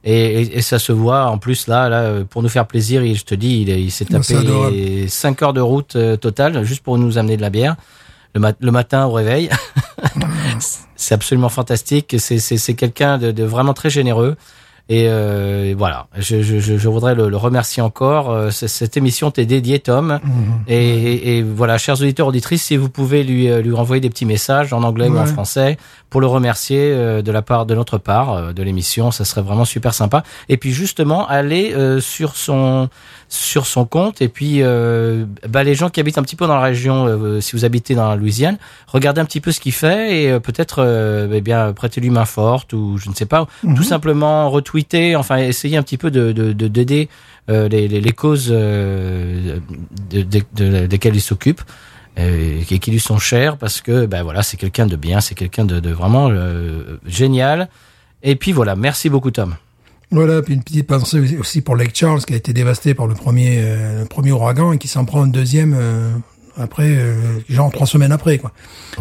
Et, et, et ça se voit en plus là, là euh, pour nous faire plaisir. Il, je te dis, il, il s'est tapé adorable. 5 heures de route euh, totale juste pour nous amener de la bière le, mat- le matin au réveil. c'est absolument fantastique. C'est c'est c'est quelqu'un de, de vraiment très généreux. Et euh, voilà, je, je, je voudrais le, le remercier encore. Euh, Cette émission t'est dédiée, Tom. Et, et, et voilà, chers auditeurs auditrices, si vous pouvez lui euh, lui renvoyer des petits messages en anglais ou en français pour le remercier euh, de la part de notre part de l'émission, ça serait vraiment super sympa. Et puis justement, aller sur son sur son compte et puis euh, bah, les gens qui habitent un petit peu dans la région, euh, si vous habitez dans la Louisiane, regardez un petit peu ce qu'il fait et euh, peut-être euh, eh bien prêtez-lui main forte ou je ne sais pas, Mhm. tout simplement retweeter, enfin essayer un petit peu de de de- d'aider euh, les, les les causes euh, de, de, de- desquelles il s'occupe qui, qui lui sont chères parce que ben voilà c'est quelqu'un de bien, c'est quelqu'un de, de vraiment euh, génial. Et puis voilà, merci beaucoup Tom. Voilà, puis une petite pensée aussi pour Lake Charles qui a été dévasté par le premier, euh, le premier ouragan et qui s'en prend un deuxième euh, après, euh, genre trois semaines après. Quoi.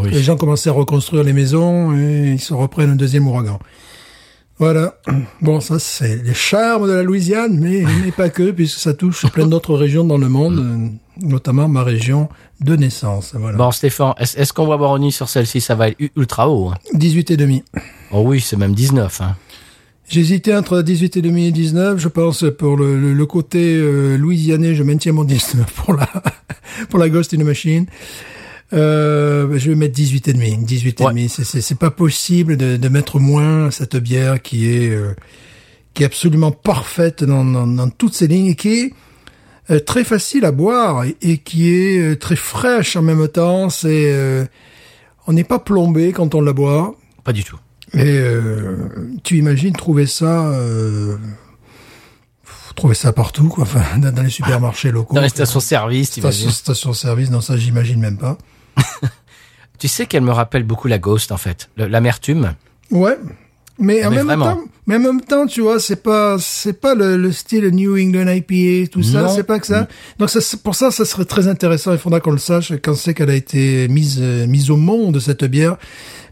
Les gens commençaient à reconstruire les maisons et ils se reprennent un deuxième ouragan. Voilà. Bon, ça c'est les charmes de la Louisiane, mais, mais pas que, puisque ça touche plein d'autres régions dans le monde, euh, notamment ma région de naissance. Voilà. Bon Stéphane, est-ce qu'on va avoir une nuit sur celle-ci? Ça va être ultra haut. hein. 18 et demi. Oh oui, c'est même 19. Hein. J'hésitais entre 18 et demi et 19. Je pense pour le, le, le côté euh, louisianais, je maintiens mon 19 pour la pour la Ghost in the Machine. Euh, je vais mettre 18 et demi. 18 et Ouais. demi. C'est pas possible de, de mettre moins cette bière qui est euh, qui est absolument parfaite dans, dans, dans toutes ses lignes et qui est euh, très facile à boire et, et qui est euh, très fraîche en même temps. C'est euh, on n'est pas plombé quand on la boit. Pas du tout. Et euh, tu imagines trouver ça, euh, trouver ça partout, quoi. Enfin, dans, dans les supermarchés locaux. Dans les stations-service, Station, t'imagines station-service, non, ça, j'imagine même pas. Tu sais qu'elle me rappelle beaucoup la Ghost en fait, l'amertume. Ouais. Mais en Mais même vraiment. temps, mais en même temps, tu vois, c'est pas, c'est pas le, le style New England IPA, tout ça, c'est pas que ça. Donc ça, pour ça, ça serait très intéressant. Il faudra qu'on le sache quand c'est qu'elle a été mise, euh, mise au monde cette bière,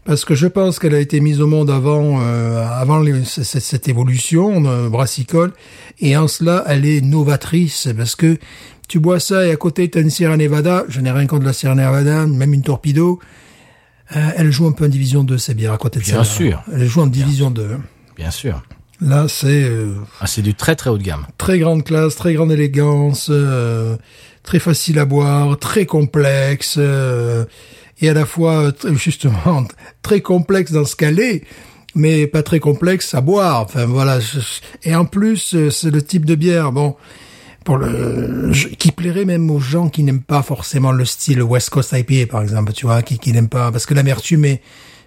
parce que je pense qu'elle a été mise au monde avant, euh, avant les- cette évolution euh, brassicole, et en cela, elle est novatrice, parce que tu bois ça et à côté t'as une Sierra Nevada. Je n'ai rien contre la Sierra Nevada, même une Torpedo. Euh, elle joue un peu en division 2, ces bières, à côté de Bien sûr. Elle joue en division 2. hein. Bien sûr. Là, c'est euh, Ah, c'est du très très haut de gamme. très grande classe, très grande élégance, euh, très facile à boire, très complexe, euh, et à la fois, euh, justement, très complexe dans ce qu'elle est, mais pas très complexe à boire. Enfin, voilà. Et en plus, euh, c'est le type de bière, bon, pour le, je- qui plairait même aux gens qui n'aiment pas forcément le style West Coast IPA, par exemple, tu vois, qui, qui n'aiment pas, parce que l'amertume est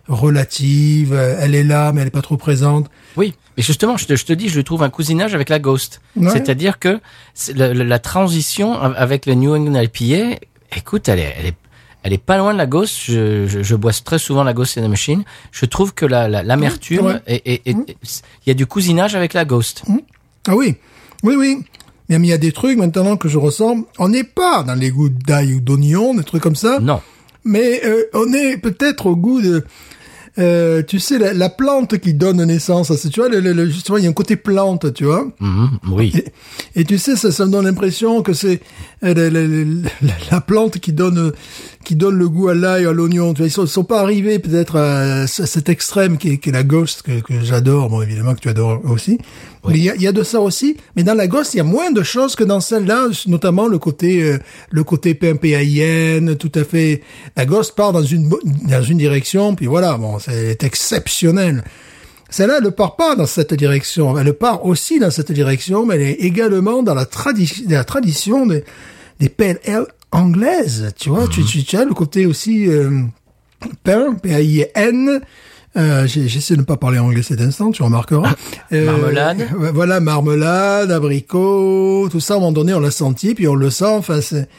relative, euh, elle est là, mais elle est pas trop présente. Oui, mais justement, je te, je te dis, je trouve un cousinage avec la Ghost. Ouais. C'est-à-dire que la, la- la transition avec le New England IPA, écoute, elle est, elle est, elle est pas loin de la Ghost. Je, je, je bois très souvent la Ghost in the Machine. Je trouve que la, la- l'amertume, est- il y a du cousinage avec la Ghost. Ah oui, oui, oui. Mais il y a des trucs maintenant que je ressens. On n'est pas dans les goûts d'ail ou d'oignon, des trucs comme ça. Non. Mais euh, on est peut-être au goût de, euh, tu sais, la, la plante qui donne naissance à ce, tu vois, le, le- le- justement, il y a un côté plante, tu vois. Mhm, oui. Et tu sais, ça, ça me donne l'impression que c'est euh, la, la- la- la plante qui donne qui donne le goût à l'ail, à l'oignon. Tu vois, ils sont, ils sont pas arrivés peut-être à, ce- cet extrême qui est, qui est la ghost que, que j'adore, bon évidemment que tu adores aussi. Mais il y a, y a de ça aussi. Mais dans la ghost, il y a moins de choses que dans celle-là, notamment le côté euh, le côté PMPAIN, tout à fait. La ghost part dans une dans une direction, puis voilà, bon, c'est exceptionnel. Celle-là, elle ne part pas dans cette direction. Elle part aussi dans cette direction, mais elle est également dans la, tradi- la tradition des, des anglaises. Tu vois, tu, tu, tu as le côté aussi euh, pain, P-A-I-N. Euh, J'essaie de ne pas parler anglais cet instant, tu remarqueras. Euh, Marmelade. ouais, Voilà, marmelade, abricot, tout ça, à un moment donné, on l'a senti, puis on le sent. Enfin, c'est...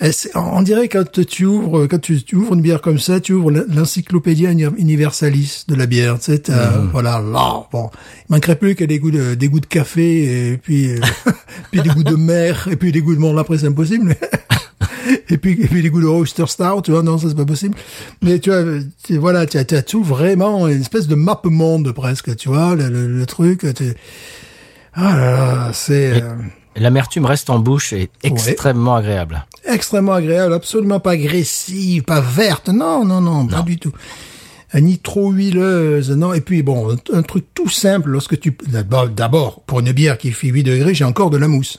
Eh, On dirait quand tu ouvres, quand tu, tu ouvres une bière comme ça, tu ouvres l'encyclopédia uni- universalis de la bière. Tu sais, t'as- voilà, là, bon, il manquerait plus que des goûts de, des goûts de café et puis, euh, puis des goûts de mer et puis des goûts de là, Après, c'est impossible. et puis, et puis des goûts de oyster stout, tu vois, non, ça c'est pas possible. Mais tu vois, tu- voilà, tu as, tu as tout vraiment une espèce de map monde presque, tu vois, le, le, le truc. tu- Ah là là, c'est. euh, L'amertume reste en bouche et extrêmement agréable. extrêmement agréable, absolument pas agressive, pas verte, non, non, non, pas du tout. Euh, Ni trop huileuse, non. Et puis bon, un, truc tout simple, lorsque tu... D'abord, d'abord, pour une bière qui fait 8 degrés, j'ai encore de la mousse.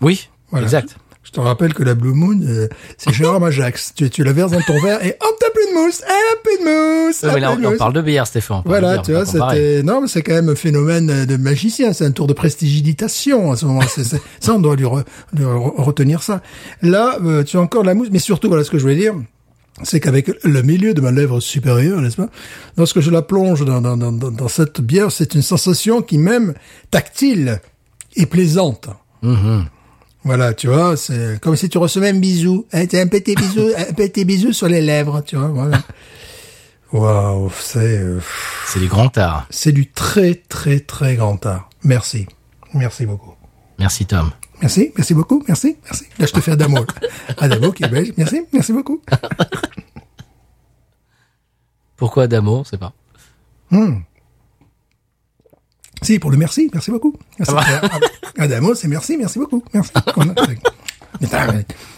Oui, Voilà. exact. Je te rappelle que la Blue Moon, euh, c'est Gérard Majax. Tu, tu la verses dans ton verre et hop, t'as plus de mousse, eh, plus de mousse, Ouais, mais là, on, parle de bière, Stéphane. Voilà, bière, tu vois, c'était non, mais c'est quand même un phénomène euh, de magicien. C'est un tour de prestigitation à ce moment. Ça, on doit lui, re- lui re- retenir ça. Là, euh, tu as encore de la mousse, mais surtout, voilà ce que je voulais dire, c'est qu'avec le milieu de ma lèvre supérieure, n'est-ce pas, lorsque je la plonge dans, dans, dans, dans- dans cette bière, c'est une sensation qui même tactile et plaisante. Mhm. Voilà, tu vois, c'est comme si tu recevais un bisou, hein, t'as un petit bisou, un petit bisou sur les lèvres, tu vois, voilà. Waouh, c'est. euh, C'est du grand art. c'est du très, très, très grand art. Merci. Merci beaucoup. Merci, Tom. Merci, merci beaucoup, merci, merci. Là, je te fais Adamo. Adamo qui est belge. Merci, merci beaucoup. Pourquoi d'amour, c'est pas? Si, pour le merci, merci beaucoup. Merci. Adamo, c'est merci, merci beaucoup. Merci.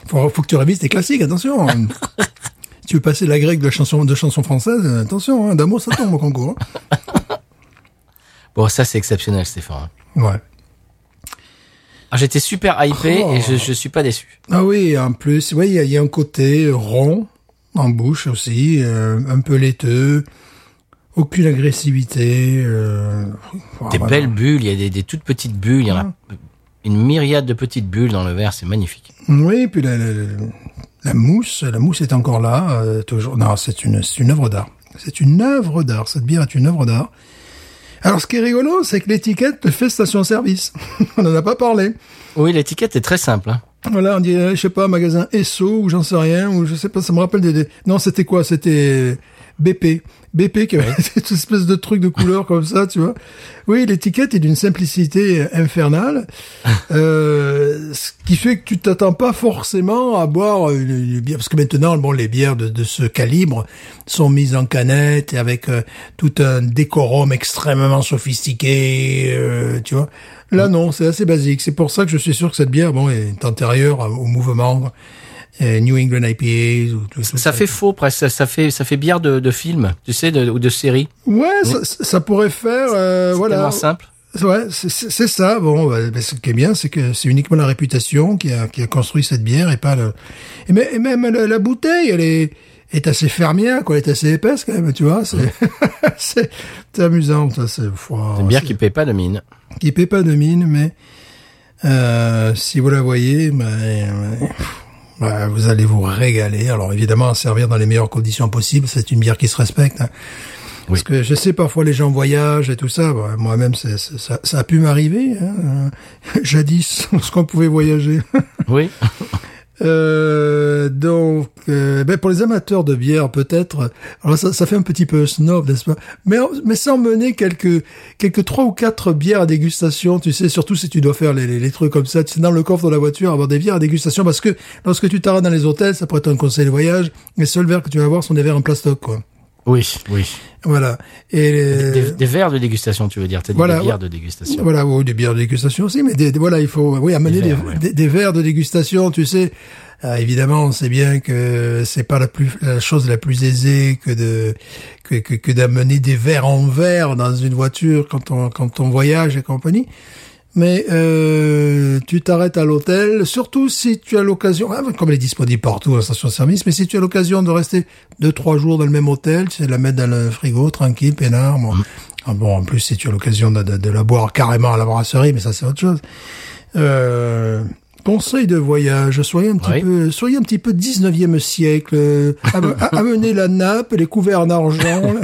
Faut, faut que tu révises tes classiques, attention. Si tu veux passer la grecque de chanson, de chanson française, attention, hein, Adamo, ça tombe au concours. hein. Bon, ça, c'est exceptionnel, Stéphane. Ouais. Ah, J'étais super hypé Oh. et je, je suis pas déçu. Ah oui, en plus, oui, il y, a- il y a un côté rond en bouche aussi, euh, un peu laiteux, aucune agressivité. Euh, Des voilà. belles bulles, il y a des, des toutes petites bulles, il y en a une myriade de petites bulles dans le verre, c'est magnifique. Oui, puis la, la- la- la mousse, la mousse est encore là, euh, toujours. Non, c'est une, une œuvre d'art. C'est une œuvre d'art. Cette bière est une œuvre d'art. Alors, ce qui est rigolo, c'est que l'étiquette te fait station-service. On n'en a pas parlé. Oui, l'étiquette est très simple. Hein. Voilà, on dirait, je sais pas, magasin Esso ou j'en sais rien, ou je sais pas, ça me rappelle des... des- Non, c'était quoi? C'était BP. BP qui avait cette espèce de truc de couleur comme ça, tu vois. Oui, l'étiquette est d'une simplicité infernale, euh, ce qui fait que tu t'attends pas forcément à boire une, une bière, parce que maintenant, bon, les bières de, de ce calibre sont mises en canette et avec euh, tout un décorum extrêmement sophistiqué, euh, tu vois. Là, non, c'est assez basique. C'est pour ça que je suis sûr que cette bière, bon, est antérieure au mouvement euh, New England IPAs ou tout, tout Ça fait faux presque, ça, ça fait ça fait bière de, de film, tu sais, de, ou de série. Ouais, ça, ça pourrait faire, euh, C'est voilà. tellement simple. Ouais, c'est- ça. Bon, bah, ce qui est bien, c'est que c'est uniquement la réputation qui a, qui a construit cette bière et pas le. Et, même- et même la, la bouteille, elle est, est assez fermière, quoi. Elle est assez épaisse quand même, tu vois. C'est c'est amusant, ça. C'est une bière qui paie pas de mine. qui paie pas de mine, mais euh, si vous la voyez, ben, euh, ben, vous allez vous régaler. Alors évidemment, à servir dans les meilleures conditions possibles. C'est une bière qui se respecte. hein. Parce que je sais parfois les gens voyagent et tout ça. Bon, Moi-même, ça, ça a pu m'arriver. Hein. Jadis, lorsqu'on pouvait voyager. Oui. Euh, donc, euh, ben pour les amateurs de bière, peut-être. Alors ça, ça fait un petit peu snob, n'est-ce pas? Mais mais sans mener quelques quelques trois ou quatre bières à dégustation, tu sais. Surtout si tu dois faire les, les, les trucs comme ça, tu sais, dans le coffre de la voiture, avoir des bières à dégustation, parce que lorsque tu t'arrêtes dans les hôtels, ça pourrait être un conseil de voyage. Les seuls verres que tu vas avoir sont des verres en plastoc, quoi. Oui, oui. Voilà. Et Des, des verres de dégustation, tu veux dire. T'as dit Voilà, des bières de dégustation. Voilà, ou des bières de dégustation aussi, mais des, voilà, il faut oui amener Des verres, ouais. des verres de dégustation, tu sais. Ah, évidemment, on sait bien que c'est pas la plus la chose la plus aisée que de que que, que d'amener des verres en verre dans une voiture quand on quand on voyage et compagnie. Mais euh, tu t'arrêtes à l'hôtel, surtout si tu as l'occasion, ah, comme elle est disponible partout à la station-service, mais si tu as l'occasion de rester deux trois jours dans le même hôtel, tu sais, la mettre dans le frigo, tranquille, peinard. Bon, Ah bon en plus si tu as l'occasion de, de, de la boire carrément à la brasserie, mais ça c'est autre chose. Euh, conseil de voyage, soyez un petit Oui. peu, soyez un petit peu 19e siècle, euh, amenez la nappe, les couverts en argent.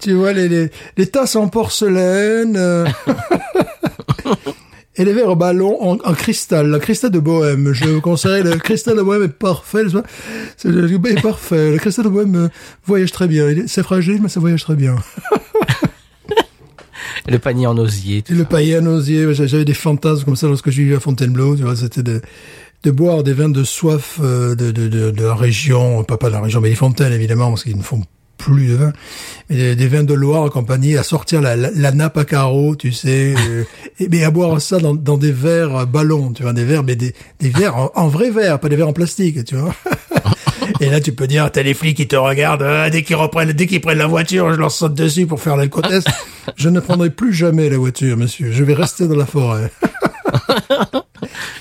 tu vois les, les, les tasses en porcelaine. euh, Et les verres ballons en, en cristal, la cristal de Bohème. Je vous conseille, le cristal de Bohème est parfait. C'est le, est parfait. Le cristal de Bohème euh, voyage très bien. C'est fragile, mais ça voyage très bien. Le panier en osier. tout Et le paillet en osier, j'a- j'avais des fantasmes comme ça lorsque je vivais à Fontainebleau, tu vois, c'était de, de boire des vins de soif euh, de, de, de, de la région, pas, pas de la région, mais des fontaines évidemment, parce qu'ils ne font plus de vin, mais des, des vins de Loire et compagnie, à sortir la, la, la nappe à carreaux, tu sais, euh, et mais à boire ça dans, dans des verres à ballons, tu vois, des verres, mais des, des verres en, en vrai verre, pas des verres en plastique, tu vois. Et là, tu peux dire, t'as les flics qui te regardent, ah, dès qu'ils reprennent, dès qu'ils prennent la voiture, je leur saute dessus pour faire l'alcotest. je ne prendrai plus jamais la voiture, monsieur. Je vais rester dans la forêt.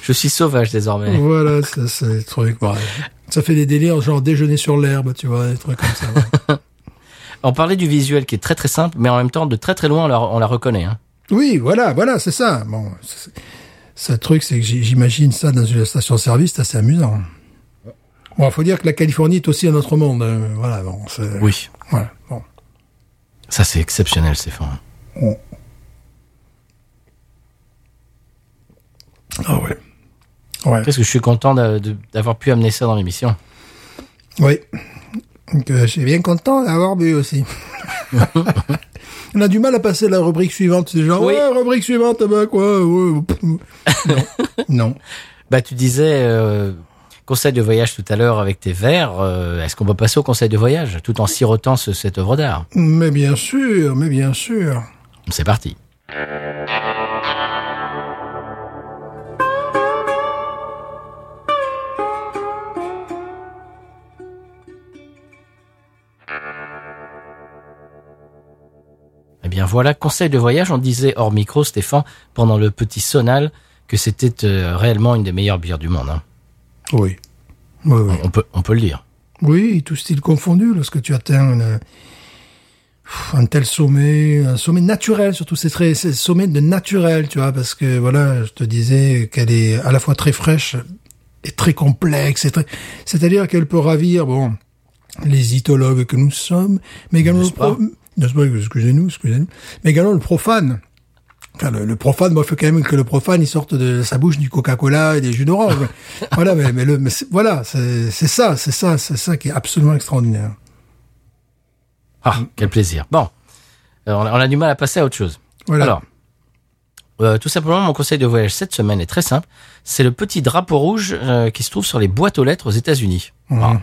Je suis sauvage désormais. voilà, ça, c'est trucs, ouais. Ça fait des délires, genre déjeuner sur l'herbe, tu vois, des trucs comme ça. ouais. On parlait du visuel qui est très très simple, mais en même temps de très très loin on la, on la reconnaît. Hein. Oui, voilà, voilà, c'est ça. Bon, ce truc, c'est que j'imagine ça dans une station-service, c'est assez amusant. Bon, faut dire que la Californie est aussi un autre monde. hein. Voilà, bon, Oui, voilà, bon. ça c'est exceptionnel Stéphane. Ah ouais. Ouais. Qu'est-ce que je suis content d'avoir pu amener ça dans l'émission. Oui. Euh, je suis bien content d'avoir bu aussi. On a du mal à passer la rubrique suivante. C'est genre, Oui. ouais, rubrique suivante, bah quoi ouais. Non. non. Bah tu disais euh, conseil de voyage tout à l'heure avec tes verres. euh, Est-ce qu'on va passer au conseil de voyage tout en sirotant ce- cette œuvre d'art? Mais bien sûr, mais bien sûr. C'est parti. Bien voilà, conseil de voyage, on disait hors micro, Stéphane, pendant le petit sonal, que c'était euh, réellement une des meilleures bières du monde. hein. Oui. Oui, oui. On, peut, on peut le dire. Oui, tout style confondu, lorsque tu atteins une- un tel sommet, un sommet naturel, surtout c'est très, c'est sommet de naturel, tu vois, parce que voilà, je te disais qu'elle est à la fois très fraîche et très complexe, et très, c'est-à-dire qu'elle peut ravir, bon, les itologues que nous sommes, mais également le pro- excusez-nous, excusez-nous, mais également le profane. Enfin, le, le profane, moi, il faut quand même que le profane, il sorte de sa bouche du Coca-Cola et des jus d'orange. voilà, mais, mais le, mais c'est- voilà, c'est ça, c'est ça, c'est ça qui est absolument extraordinaire. Ah, quel plaisir. Bon, Euh, on, a, on a du mal à passer à autre chose. Voilà. Alors, euh, tout simplement, mon conseil de voyage cette semaine est très simple. C'est le petit drapeau rouge euh, qui se trouve sur les boîtes aux lettres aux États-Unis. Voilà.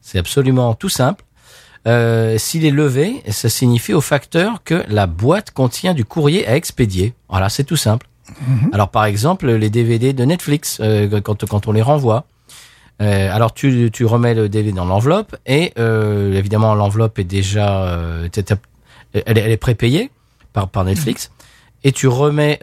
C'est absolument tout simple. Euh, S'il est levé, ça signifie au facteur que la boîte contient du courrier à expédier. Voilà, c'est tout simple. Alors, par exemple, les DVD de Netflix, euh, quand, quand on les renvoie, euh, alors tu, tu remets le DVD dans l'enveloppe et évidemment l'enveloppe est déjà elle est, elle est prépayée par, par Netflix. Et tu remets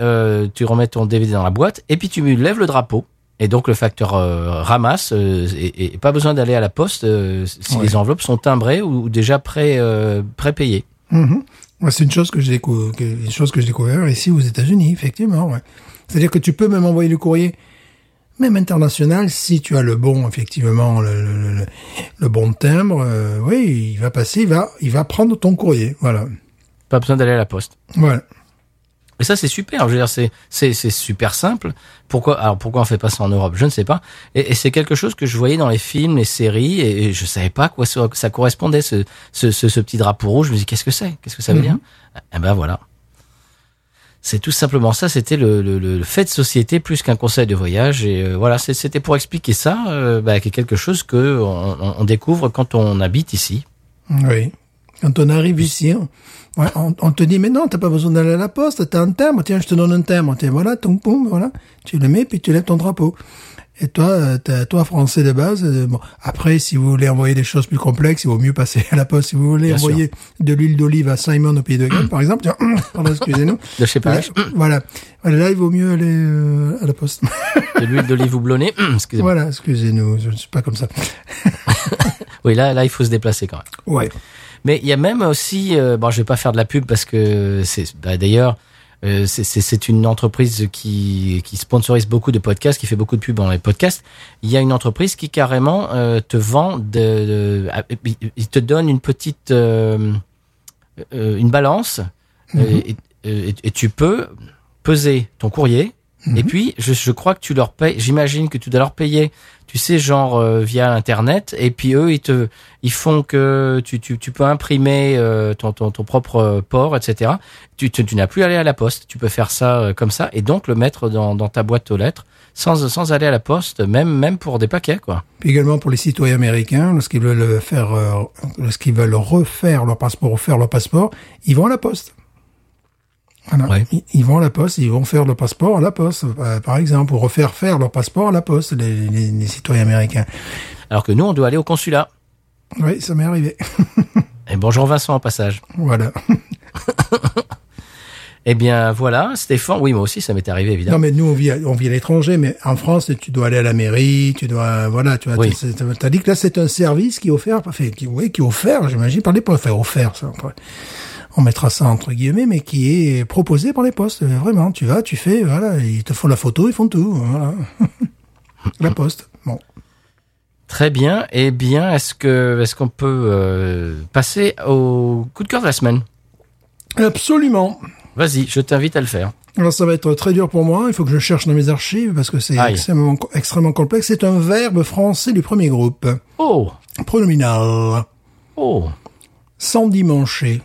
tu remets ton DVD dans la boîte et puis tu lèves le drapeau et donc le facteur euh, ramasse euh, et, et pas besoin d'aller à la poste euh, si Ouais. les enveloppes sont timbrées ou, ou déjà pré prépayées. Mhm. Ouais, c'est une chose que j'ai décou- que- une chose que j'ai découvert ici aux États-Unis, effectivement. Ouais. C'est-à-dire que tu peux même envoyer le courrier, même international, si tu as le bon, effectivement, le, le, le- le bon timbre. oui, il va passer, il va, il va prendre ton courrier. Voilà. Pas besoin d'aller à la poste. Voilà. Et ça, c'est super. Je veux dire, c'est, c'est, c'est super simple. Pourquoi, alors pourquoi on fait pas ça en Europe? Je ne sais pas. Et, et c'est quelque chose que je voyais dans les films, les séries, et, et je savais pas à quoi ça, ça correspondait, ce, ce, ce, ce petit drapeau rouge. Je me dis, qu'est-ce que c'est? Qu'est-ce que ça veut dire? Eh ben voilà. C'est tout simplement ça. C'était le, le, le fait de société plus qu'un conseil de voyage. Et euh, voilà, c'est- c'était pour expliquer ça, euh, bah, qui est quelque chose que on, on- on découvre quand on habite ici. Oui. Quand on arrive ici, on, ouais, on, on te dit, mais non, t'as pas besoin d'aller à la poste, t'as un timbre, tiens, je te donne un timbre, tiens, voilà, ton voilà, tu le mets, puis tu lèves ton drapeau. Et toi, euh, toi, français de base, euh, bon, après, si vous voulez envoyer des choses plus complexes, il vaut mieux passer à la poste. Si vous voulez Bien envoyer de l'huile d'olive à Simon au Pays de Galles, par exemple, tiens, pardon, excusez-nous. De chez Paris, Voilà. Voilà, là, il vaut mieux aller euh, à la poste. de l'huile d'olive houblonnée. Excusez-moi. voilà, excusez-nous, je ne suis pas comme ça. Oui, là, là, il faut se déplacer quand même. Ouais. Mais il y a même aussi, euh, bon, je vais pas faire de la pub parce que c'est, bah, d'ailleurs, euh, c'est- c'est c'est une entreprise qui, qui sponsorise beaucoup de podcasts, qui fait beaucoup de pubs dans les podcasts. Il y a une entreprise qui carrément euh, te vend, de, de- ah, il- il te donne une petite, euh, euh, une balance, euh, et, et- et tu peux peser ton courrier. Et puis, je, je crois que tu leur payes, j'imagine que tu dois leur payer, tu sais, genre euh, via Internet, et puis eux, ils te, ils font que tu, tu, tu peux imprimer euh, ton, ton, ton propre euh, port, etc. Tu, tu, tu n'as plus à aller à la poste, tu peux faire ça euh, comme ça, et donc le mettre dans, dans ta boîte aux lettres, sans, sans aller à la poste, même, même pour des paquets, quoi. Puis également pour les citoyens américains, lorsqu'ils veulent faire, euh, lorsqu'ils veulent refaire leur passeport ou faire leur passeport, ils vont à la poste. Voilà. Ouais. Ils, vont à la poste, ils vont faire le passeport à la poste, euh, par exemple, ou refaire faire leur passeport à la poste, les, les- les citoyens américains. Alors que nous, on doit aller au consulat. Oui, ça m'est arrivé. Et bonjour Vincent au passage. voilà. Eh bien, voilà, Stéphane. Oui, moi aussi, ça m'est arrivé, évidemment. Non, mais nous, on vit, à, on vit à l'étranger, mais en France, tu dois aller à la mairie, tu dois, voilà, tu vois, Oui. tu as dit que là, c'est un service qui est offert, enfin, qui, oui, qui est offert, j'imagine, par les postes. Enfin, offert, ça, on mettra ça entre guillemets, mais qui est proposé par les postes. Euh, Vraiment, tu vas, tu fais, voilà, ils te font la photo, ils font tout, voilà. la poste. Bon. Très bien. Eh bien, est-ce que est-ce qu'on peut euh, passer au coup de cœur de la semaine? Absolument. Vas-y, je t'invite à le faire. Alors ça va être très dur pour moi, il faut que je cherche dans mes archives parce que c'est extrêmement, extrêmement complexe. C'est un verbe français du premier groupe. Oh, Pronominal. oh. S'endimancher.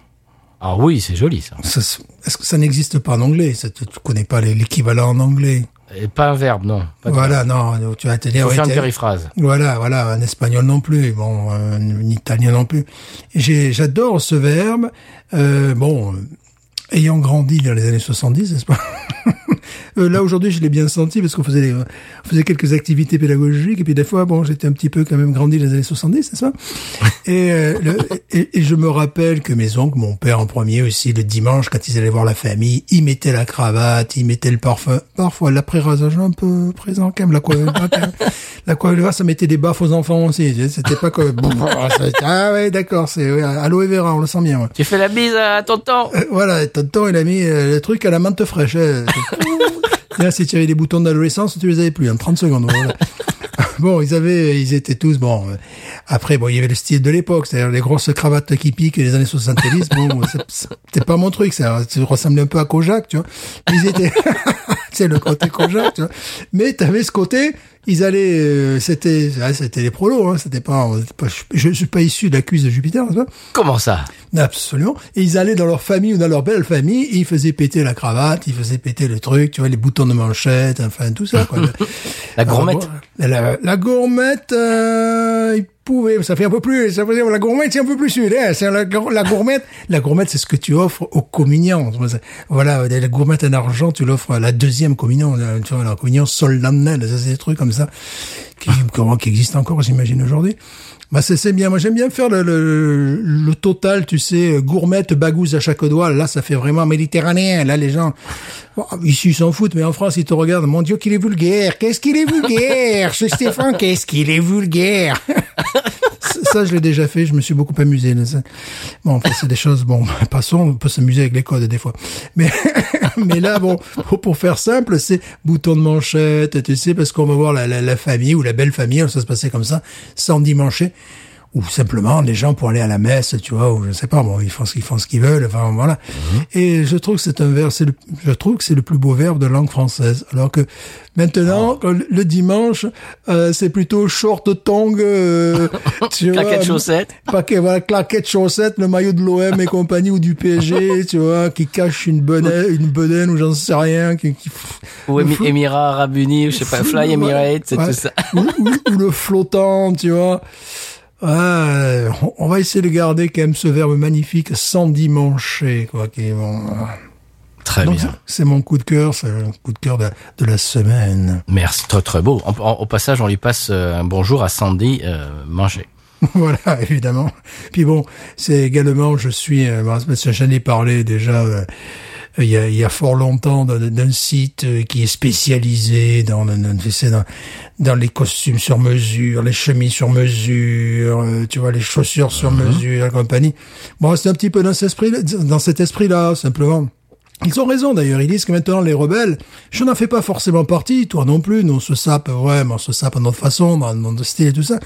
Ah oui, c'est joli ça. Est-ce que ça n'existe pas en anglais? Ça, Tu tu connais pas l'équivalent en anglais? Et pas un verbe, non. Pas Voilà, non, tu vas te dire... faut ouais, faire une périphrase. Voilà, voilà, un espagnol non plus, bon, un italien non plus. J'adore ce verbe. Euh, bon, euh, ayant grandi dans les années 70, n'est-ce pas? Euh, Là aujourd'hui, je l'ai bien senti parce qu'on faisait, des- on faisait quelques activités pédagogiques et puis des fois, bon, j'étais un petit peu quand même grandi dans les années 70, n'est-ce pas et, euh, le- et, et je me rappelle que mes oncles, mon père en premier aussi, le dimanche, quand ils allaient voir la famille, ils mettaient la cravate, ils mettaient le parfum, parfois l'après-rasage un peu présent quand même, la coiffure, la coiffure, ça mettait des baffes aux enfants aussi, tu sais, c'était pas comme, ah ouais, d'accord, c'est ouais, aloe vera, on le sent bien. ouais. Tu fais la bise à tonton. Euh, voilà, tonton, il a mis euh, le truc à la menthe fraîche. hein. Là, si tu avais des boutons d'adolescence, tu les avais plus en 30 secondes. bon, ils avaient, ils étaient tous bon. euh, après, bon, il y avait le style de l'époque, c'est-à-dire les grosses cravates qui piquent des années 70. Bon, c'était pas mon truc, ça. Ça ressemblait un peu à Kojak, tu vois. Ils étaient, c'est le côté Kojak, tu vois. Mais t'avais ce côté, ils allaient, euh, c'était, ah, c'était les prolos, hein, c'était pas, je, je suis pas issu de la cuisse de Jupiter, tu vois. Comment ça? Absolument. Et ils allaient dans leur famille ou dans leur belle famille, et ils faisaient péter la cravate, ils faisaient péter le truc, tu vois, les boutons de manchette, enfin tout ça. Quoi. La gourmette Alors, bon, la, la gourmette, euh, pouvait, ça fait un peu plus, ça faisait, la gourmette, c'est un peu plus sud, hein, c'est la, la gourmette, la gourmette, c'est ce que tu offres aux communiants. Voilà, la gourmette en argent, tu l'offres à la deuxième communion, tu la communion solennelle, c'est des trucs comme ça, qui, qui existent encore, j'imagine, aujourd'hui. Bah c'est bien. Moi j'aime bien faire le, le, le total, tu sais, gourmette, bagouze à chaque doigt. Là ça fait vraiment méditerranéen. Là les gens, bon, ici ils s'en foutent, mais en France ils te regardent. Mon Dieu qu'il est vulgaire. Qu'est-ce qu'il est vulgaire, ce Stéphane. Qu'est-ce qu'il est vulgaire? ça je l'ai déjà fait. Je me suis beaucoup amusé. Bon après c'est des choses. Bon passons. On peut s'amuser avec les codes des fois. Mais mais là bon pour, faire simple c'est bouton de manchette, tu sais, parce qu'on va voir la, la, la famille ou la belle famille. Ça se passait comme ça, sans dimancher ou simplement les gens pour aller à la messe, tu vois, ou je sais pas, bon, ils font ce qu'ils font ce qu'ils veulent, enfin voilà. Et je trouve que c'est un verbe, c'est le, je trouve que c'est le plus beau verbe de langue française. Alors que maintenant, quand le- dimanche, euh, c'est plutôt short tongue, euh, tu vois, Claquettes chaussettes paquet, voilà, claquettes chaussettes, le maillot de l'OM et compagnie ou du PSG, tu vois, qui cache une bedaine, une bedaine ou j'en sais rien, qui, qui Ou Émi- flo- Émirats Arabes Unis, je sais pas, Fly Ouais, Emirates, c'est ouais. tout ça. ou, ou- ou le flottant, tu vois. Ouais, on- va essayer de garder quand même ce verbe magnifique sans dimancher, quoi. Qui est bon. Très Donc, bien. c'est- mon coup de cœur, c'est le coup de cœur de, de la semaine. Merci, très très beau. En- en- au passage, on lui passe euh, un bonjour à Sandy euh, Manger. voilà, évidemment. Puis bon, c'est également, je suis, euh, que j'en ai parlé déjà. euh, il y, a, il y a fort longtemps d'un site qui est spécialisé dans, dans, dans- dans, les costumes sur mesure, les chemises sur mesure, euh, tu vois, les chaussures sur mesure et compagnie. Bon, c'est un petit peu dans cet esprit, dans cet esprit-là, simplement. Ils ont raison d'ailleurs, ils disent que maintenant les rebelles, je n'en fais pas forcément partie, toi non plus, nous on se sape, ouais, mais on se sape à notre façon, dans notre style et tout ça.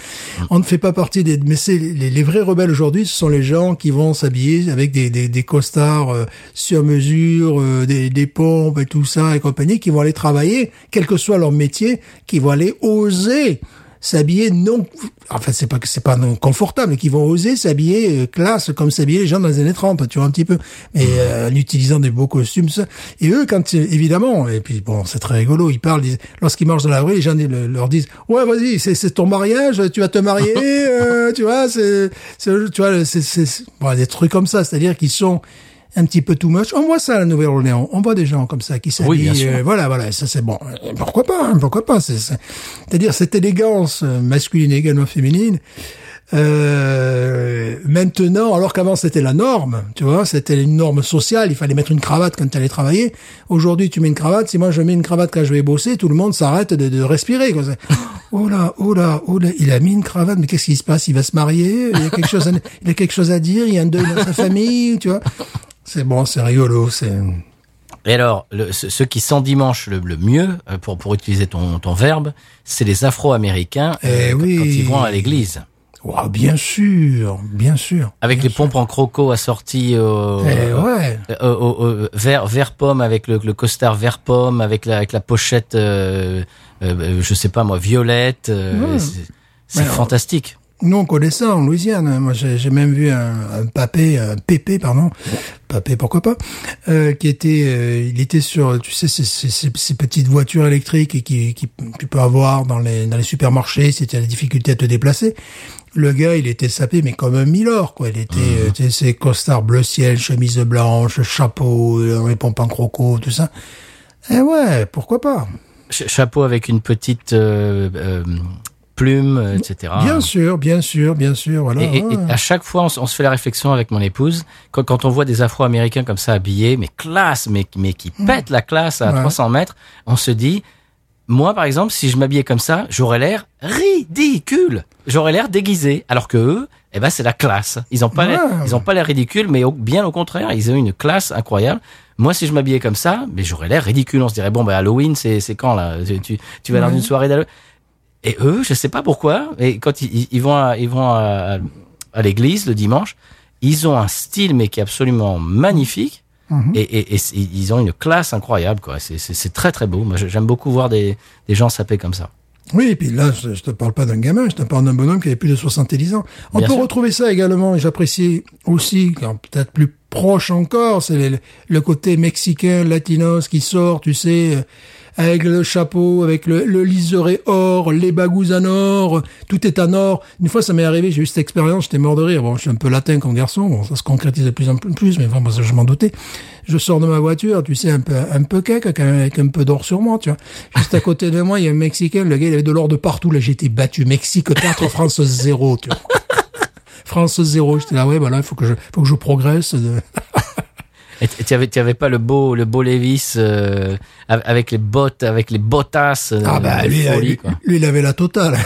On ne fait pas partie des... Mais c'est les, les vrais rebelles aujourd'hui, ce sont les gens qui vont s'habiller avec des, des, des costards euh, sur mesure, euh, des, des pompes et tout ça et compagnie, qui vont aller travailler, quel que soit leur métier, qui vont aller oser s'habiller non enfin c'est pas que c'est pas non confortable mais qui vont oser s'habiller euh, classe comme s'habillaient les gens dans les années 30 tu vois un petit peu. Mais euh, en utilisant des beaux costumes ça. et eux quand euh, évidemment et puis bon c'est très rigolo ils parlent ils- lorsqu'ils marchent dans la rue les gens le- leur disent ouais vas-y c'est c'est ton mariage tu vas te marier euh, tu vois c'est c'est- tu vois c'est c'est c'est- bon, des trucs comme ça. C'est-à-dire qu'ils sont un petit peu too much. On voit ça à la Nouvelle-Orléans. On voit des gens comme ça qui s'habillent. Oui, euh, voilà, voilà. Ça, c'est bon. Euh, Pourquoi pas hein, Pourquoi pas C'est, c'est- c'est-à-dire cette élégance euh, masculine et également féminine. Euh, maintenant, alors qu'avant c'était la norme, tu vois, c'était une norme sociale. Il fallait mettre une cravate quand tu allais travailler. Aujourd'hui, tu mets une cravate. Si moi je mets une cravate quand je vais bosser, tout le monde s'arrête de, de respirer. Oh là, oh là, oh là, il a mis une cravate. Mais qu'est-ce qui se passe? Il va se marier Il y a quelque chose, à, il a quelque chose à dire Il y a un deuil dans sa famille, tu vois C'est bon, c'est rigolo. C'est Et alors, le, ce, ce qui s'endimanche le, le mieux, euh, pour, pour utiliser ton, ton verbe, c'est les Afro-Américains euh, Eh quand- oui. quand ils vont à l'église. Ouah, bien sûr, bien sûr. Avec bien les pompes en croco assorties au, Eh ouais. au- au- au- vert, vert pomme, avec le, le costard vert pomme, avec la, avec la pochette, euh, euh, je sais pas moi, violette. euh, Ouais. c'est- fantastique. Nous, on connaît ça en Louisiane. Moi, j'ai même vu un, un papé, un pépé, pardon, papé, pourquoi pas, euh, qui était, euh, il était sur, tu sais, ces, ces, ces- ces petites voitures électriques qui, qui tu peux avoir dans les dans les supermarchés si tu as des difficultés à te déplacer. Le gars, il était sapé, mais comme un milord, quoi. Il était, euh, tu sais, ses costards bleu ciel, chemise blanche, chapeau, euh, les pompes en croco, tout ça. Eh ouais, pourquoi pas Ch- chapeau avec une petite euh, euh, plume, euh, etc. Bien sûr, bien sûr, bien sûr, voilà. Et, et- et ouais. à chaque fois, on, se fait la réflexion avec mon épouse, quand, quand on voit des Afro-Américains comme ça habillés, mais classe, mais, mais qui pètent la classe à Ouais. 300 mètres, on se dit, moi par exemple, si je m'habillais comme ça, j'aurais l'air ridicule. J'aurais l'air déguisé, alors que eux, eh ben c'est la classe. Ils ont pas, Ouais. ils ont pas l'air ridicule, mais au- bien au contraire, ils ont une classe incroyable. Moi, si je m'habillais comme ça, mais j'aurais l'air ridicule. On se dirait bon, ben Halloween, c'est c'est quand là? Tu, tu, vas dans une soirée d'Halloween. Et eux, je sais pas pourquoi, et quand ils, vont à, ils vont à, à l'église le dimanche, ils ont un style mais qui est absolument magnifique. et, et, ils ont une classe incroyable, quoi. C'est- très très beau. Moi, j'aime beaucoup voir des, des gens saper comme ça. Oui, et puis là, je, je te parle pas d'un gamin, je te parle d'un bonhomme qui avait plus de 70 ans. On Bien peut sûr. retrouver ça également, et j'apprécie aussi, quand peut-être plus proche encore, c'est le, le côté mexicain, latinos qui sort, tu sais, euh, avec le chapeau, avec le, le liseré or, les bagous en or, tout est en or. Une fois, ça m'est arrivé, j'ai eu cette expérience, j'étais mort de rire. Bon, je suis un peu latin comme garçon, bon, ça se concrétise de plus en plus, mais ça, je m'en doutais. Je sors de ma voiture, tu sais, un peu, un peu cake, avec un peu d'or sur moi, tu vois. Juste à côté de moi, il y a un Mexicain, le gars, il avait de l'or de partout, là, j'ai été battu. Mexique 4, France 0, tu vois. France 0, j'étais là, ouais, bah là, il faut que je, faut que je progresse. de- Et tu avais, avais pas le beau, le beau Levis euh, av- avec les bottes, avec les bottasses. euh, Ah bah lui, folie, lui, quoi. lui, il avait la totale.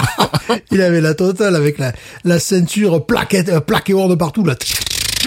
il avait la totale avec la, la ceinture plaquette, euh, plaquée or de partout là.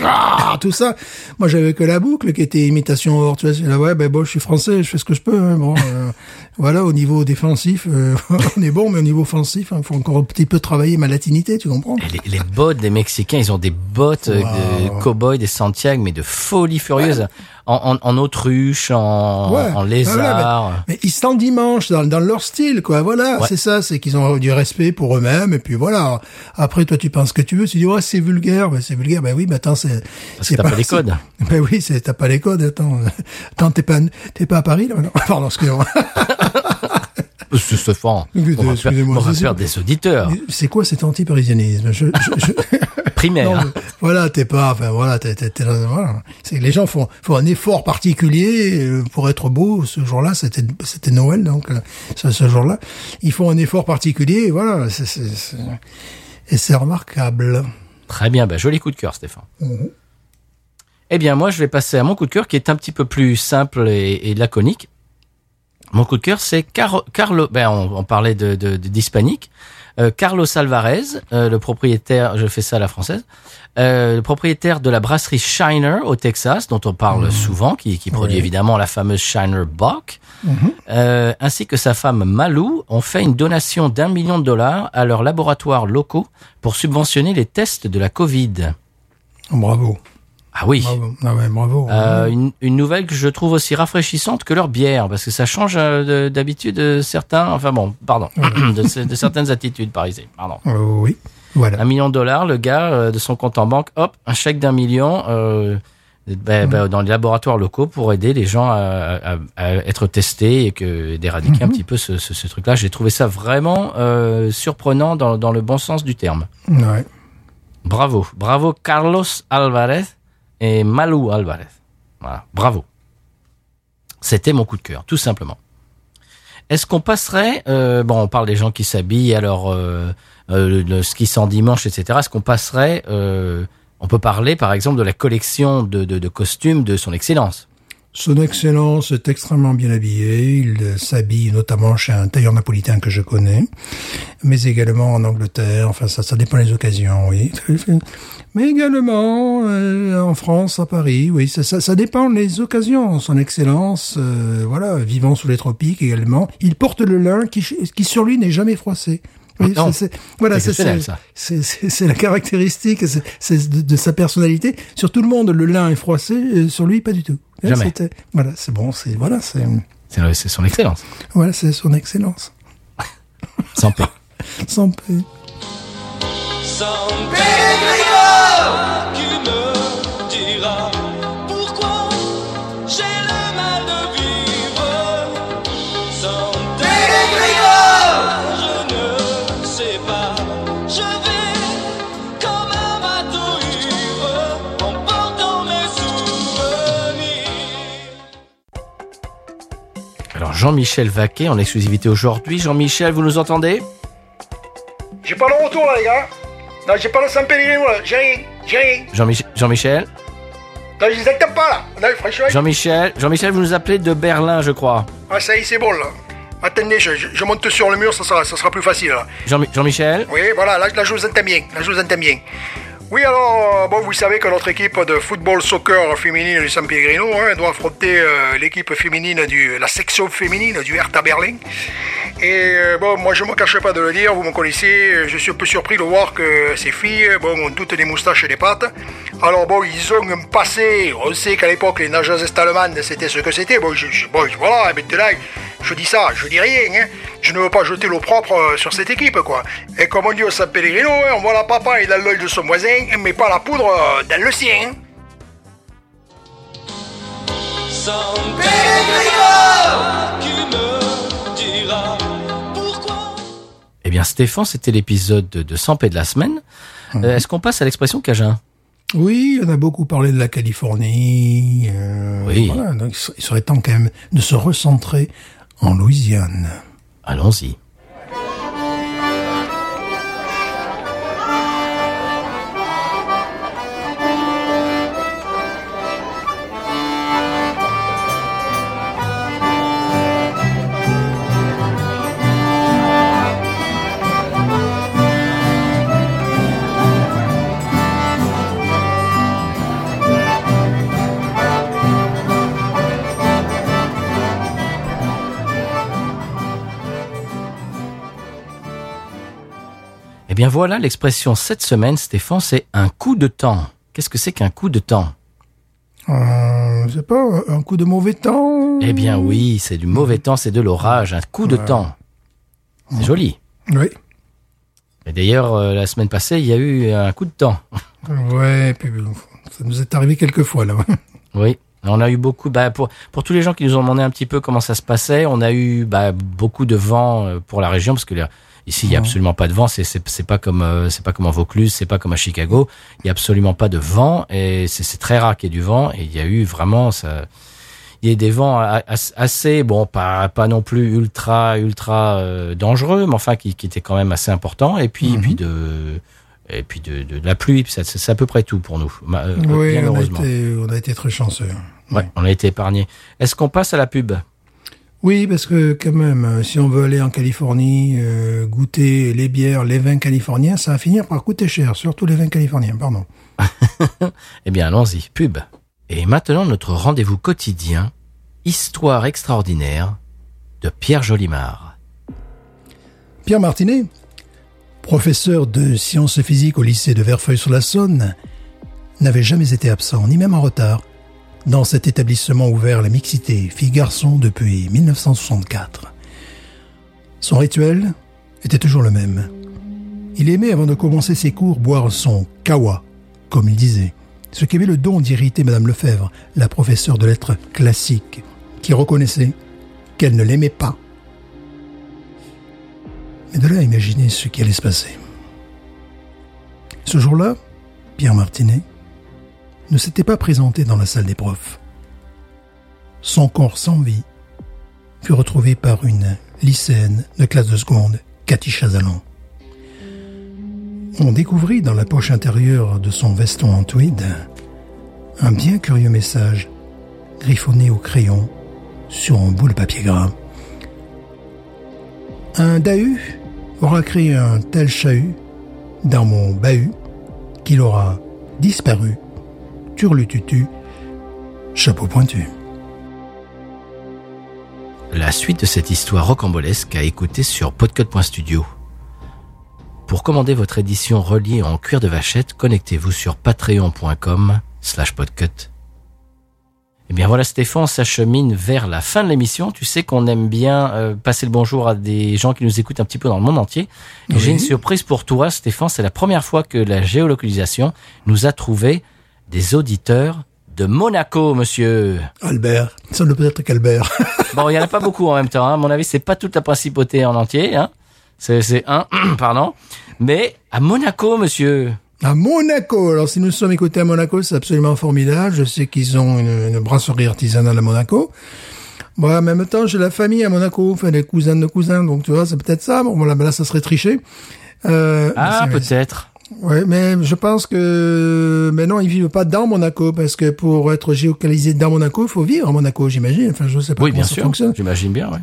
Ah, tout ça. Moi, j'avais que la boucle qui était imitation or. Tu vois, là, ouais, ben bon, je suis français, je fais ce que je peux. hein, bon, euh, voilà, au niveau défensif, euh, on est bon, mais au niveau offensif, il faut encore un petit peu travailler ma latinité, tu comprends? Les, les bottes des Mexicains, ils ont des bottes euh, de cow-boy, des Santiago, mais de folie furieuse. En, en, en autruche, en, Ouais. en lézard. Voilà, mais, mais ils sont dimanche dans, dans leur style, quoi. Voilà, Ouais. c'est ça, c'est qu'ils ont du respect pour eux-mêmes. Et puis voilà. Après, toi, tu penses ce que tu veux. Tu dis, ouais, c'est vulgaire. Ben, c'est vulgaire. Ben oui, mais attends, c'est. Parce que t'as pas les c'est- codes. Ben oui, c'est, t'as pas les codes. Attends, attends, t'es pas, t'es pas à Paris, là, maintenant? Pardon, excusez-moi. C'est Stéphane. Écoutez, On va, excusez-moi, on va c'est- perdre des auditeurs. C'est quoi cet anti-parisianisme? Je, je, je- Primaire. non, mais voilà, t'es pas, enfin voilà, t'es, voilà. C'est les gens font, font un effort particulier euh, pour être beau. Ce jour-là, c'était, c'était Noël, donc euh, ce, ce jour-là, ils font un effort particulier. Et voilà, c'est, c'est, c'est- et c'est remarquable. Très bien, bah, joli coup de cœur, Stéphane. Mhm. Eh bien, moi, je vais passer à mon coup de cœur qui est un petit peu plus simple et, et laconique. Mon coup de cœur, c'est Car- Carlo. Ben, on, on parlait de de- de- d'hispanique. Carlos Alvarez, euh, le propriétaire, je fais ça à la française, euh, le propriétaire de la brasserie Shiner au Texas, dont on parle souvent, qui, qui produit évidemment la fameuse Shiner Bock, euh, ainsi que sa femme Malou, ont fait une donation d'un million de dollars à leurs laboratoires locaux pour subventionner les tests de la Covid. Bravo. Ah oui. Bravo. Ah ouais, bravo. Euh, une, une nouvelle que je trouve aussi rafraîchissante que leur bière, parce que ça change euh, de- d'habitude de certains, enfin bon, pardon, de, de certaines attitudes parisées. Pardon. Euh, oui. Voilà. Un million de dollars, le gars, euh, de son compte en banque, hop, un chèque d'un million euh, ben, ben, dans les laboratoires locaux pour aider les gens à, à- à être testés et que d'éradiquer un petit peu ce, ce- ce truc-là. J'ai trouvé ça vraiment euh, surprenant dans, dans le bon sens du terme. Ouais. Bravo, bravo Carlos Alvarez et Malou Alvarez. Voilà, bravo. C'était mon coup de cœur, tout simplement. Est-ce qu'on passerait, euh, bon, on parle des gens qui s'habillent, alors euh, euh, ski dimanche, etc. Est-ce qu'on passerait, euh, on peut parler par exemple de la collection de costumes de son Excellence? Son Excellence est extrêmement bien habillé. Il s'habille notamment chez un tailleur napolitain que je connais, mais également en Angleterre. Enfin, ça, ça dépend des occasions, oui. Mais également euh, en France, à Paris, oui. Ça, ça, ça dépend des occasions. Son Excellence, euh, voilà, vivant sous les tropiques également. Il porte le lin qui, qui sur lui n'est jamais froissé. Oui, Non. c'est- c'est- voilà, c'est la caractéristique de, de sa personnalité. Sur tout le monde, le lin est froissé, euh, sur lui, pas du tout. Jamais. C'était- Voilà, c'est bon, c'est voilà, c'est C'est c'est son Excellence. voilà, c'est son excellence. Sans paix. Sans paix. San Pellegrino Jean-Michel Vaquet en exclusivité aujourd'hui. Jean-Michel, vous nous entendez? J'ai pas le retour là, les gars. Non, j'ai pas le San Pellegrino là. J'ai rien. J'ai rien. Jean-Mich- Jean-Michel? Non, je les entends pas là. Non, franchement. Jean-Michel Jean-Michel, vous nous appelez de Berlin, je crois. Ah, ça y est, c'est bon là. Attendez, je, je- je monte sur le mur, ça sera, ça sera plus facile là. Jean- Jean-Michel? Oui, voilà, là, là je vous entends bien. Là, je vous entends bien. Oui, alors, euh, bon, vous savez que notre équipe de football soccer féminine du San Pellegrino hein, doit affronter euh, l'équipe féminine du, la section féminine du Hertha Berlin. Et euh, bon, moi je me cacherai pas de le dire, vous me connaissez, je suis un peu surpris de voir que ces filles, bon, ont toutes des moustaches et des pattes. Alors bon, ils ont un passé, on sait qu'à l'époque les nageuses allemandes c'était ce que c'était. Bon, je, je- bon, voilà, je dis ça, je dis rien, hein. Je ne veux pas jeter l'eau propre euh, sur cette équipe, quoi. Et comme on dit au San Pellegrino, hein, on voit la papaye dans l'œil de son voisin, mais pas la poudre euh, dans le sien. San Pellegrino qui me dira pourquoi? Eh bien, Stéphane, c'était l'épisode de, de 100 paix de la semaine. Euh, Est-ce qu'on passe à l'expression Cajun? Oui, on a beaucoup parlé de la Californie. euh, Oui. voilà, donc il serait- il serait temps quand même de se recentrer en Louisiane. Allons-y. Eh bien voilà, l'expression cette semaine, Stéphane, c'est un coup de temps. Qu'est-ce que c'est qu'un coup de temps Euh, je sais pas, un coup de mauvais temps. Eh bien oui, c'est du mauvais temps, c'est de l'orage, un coup de temps. C'est joli. Oui. Et d'ailleurs, euh, la semaine passée, il y a eu un coup de temps. Ouais, puis ça nous est arrivé quelques fois là. Oui, on a eu beaucoup. Bah, pour pour tous les gens qui nous ont demandé un petit peu comment ça se passait, on a eu bah, beaucoup de vent euh, pour la région parce que ici il y a absolument pas de vent. C'est c'est c'est pas comme euh, c'est pas comme en Vaucluse, c'est pas comme à Chicago. Il y a absolument pas de vent et c'est c'est très rare qu'il y ait du vent. Et il y a eu vraiment ça. Il y a des vents assez bon, pas pas non plus ultra ultra euh, dangereux, mais enfin qui qui étaient quand même assez importants. Et puis et puis de et puis de, de, de la pluie, c'est à peu près tout pour nous. euh, Oui, bien on a, été, on a été très chanceux. Ouais, on a été épargné. Est-ce qu'on passe à la pub? Oui, parce que quand même, euh, si on veut aller en Californie, euh, goûter les bières, les vins californiens, ça va finir par coûter cher, surtout les vins californiens, pardon. Eh bien, allons-y, pub. Et maintenant, notre rendez-vous quotidien, Histoire extraordinaire de Pierre Jolimard. Pierre Martinet, professeur de sciences physiques au lycée de Verfeuille-sur-la-Saône, n'avait jamais été absent, ni même en retard, dans cet établissement ouvert la mixité filles-garçons depuis 1964. Son rituel était toujours le même. Il aimait, avant de commencer ses cours, boire son kawa, comme il disait, ce qui avait le don d'irriter Madame Lefebvre, la professeure de lettres classiques, qui reconnaissait qu'elle ne l'aimait pas. Mais de là à imaginer ce qui allait se passer. Ce jour-là, Pierre Martinet ne s'était pas présenté dans la salle des profs. Son corps sans vie fut retrouvé par une lycéenne de classe de seconde, Cathy Chazalan. On découvrit dans la poche intérieure de son veston en tweed un bien curieux message griffonné au crayon sur un bout de papier gras. Un Dahu aura créé un tel chahut dans mon bahut qu'il aura disparu, turlututu, chapeau pointu. La suite de cette histoire rocambolesque à écouter sur podcut.studio. Pour commander votre édition reliée en cuir de vachette, connectez-vous sur patreon.com slash podcut. Eh bien voilà Stéphane, on s'achemine vers la fin de l'émission. Tu sais qu'on aime bien euh, passer le bonjour à des gens qui nous écoutent un petit peu dans le monde entier. J'ai une surprise pour toi Stéphane, c'est la première fois que la géolocalisation nous a trouvé des auditeurs de Monaco, monsieur. Albert, ça ne peut être qu'Albert. Bon, il y en a pas beaucoup en même temps. Hein. À mon avis, c'est pas toute la principauté en entier. Hein. C'est, c'est un, pardon. Mais à Monaco, monsieur. À Monaco. Alors, si nous sommes écoutés à Monaco, c'est absolument formidable. Je sais qu'ils ont une, une brasserie artisanale à Monaco. Bon, en même temps, j'ai la famille à Monaco, enfin, des cousins de cousins, donc tu vois, c'est peut-être ça. Bon, là, là, ça serait tricher. Euh, Ah, peut-être. Ouais, mais je pense que, mais non, ils vivent pas dans Monaco, parce que pour être géocalisé dans Monaco, il faut vivre à Monaco, j'imagine. Enfin, je sais pas Oui, comment bien ça sûr. fonctionne. J'imagine bien, ouais.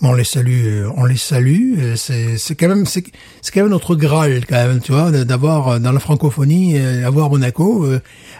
Bon, on les salue, euh, on les salue. C'est, c'est quand même, c'est, c'est quand même notre graal, quand même, tu vois, d'avoir euh, dans la francophonie, euh, avoir Monaco.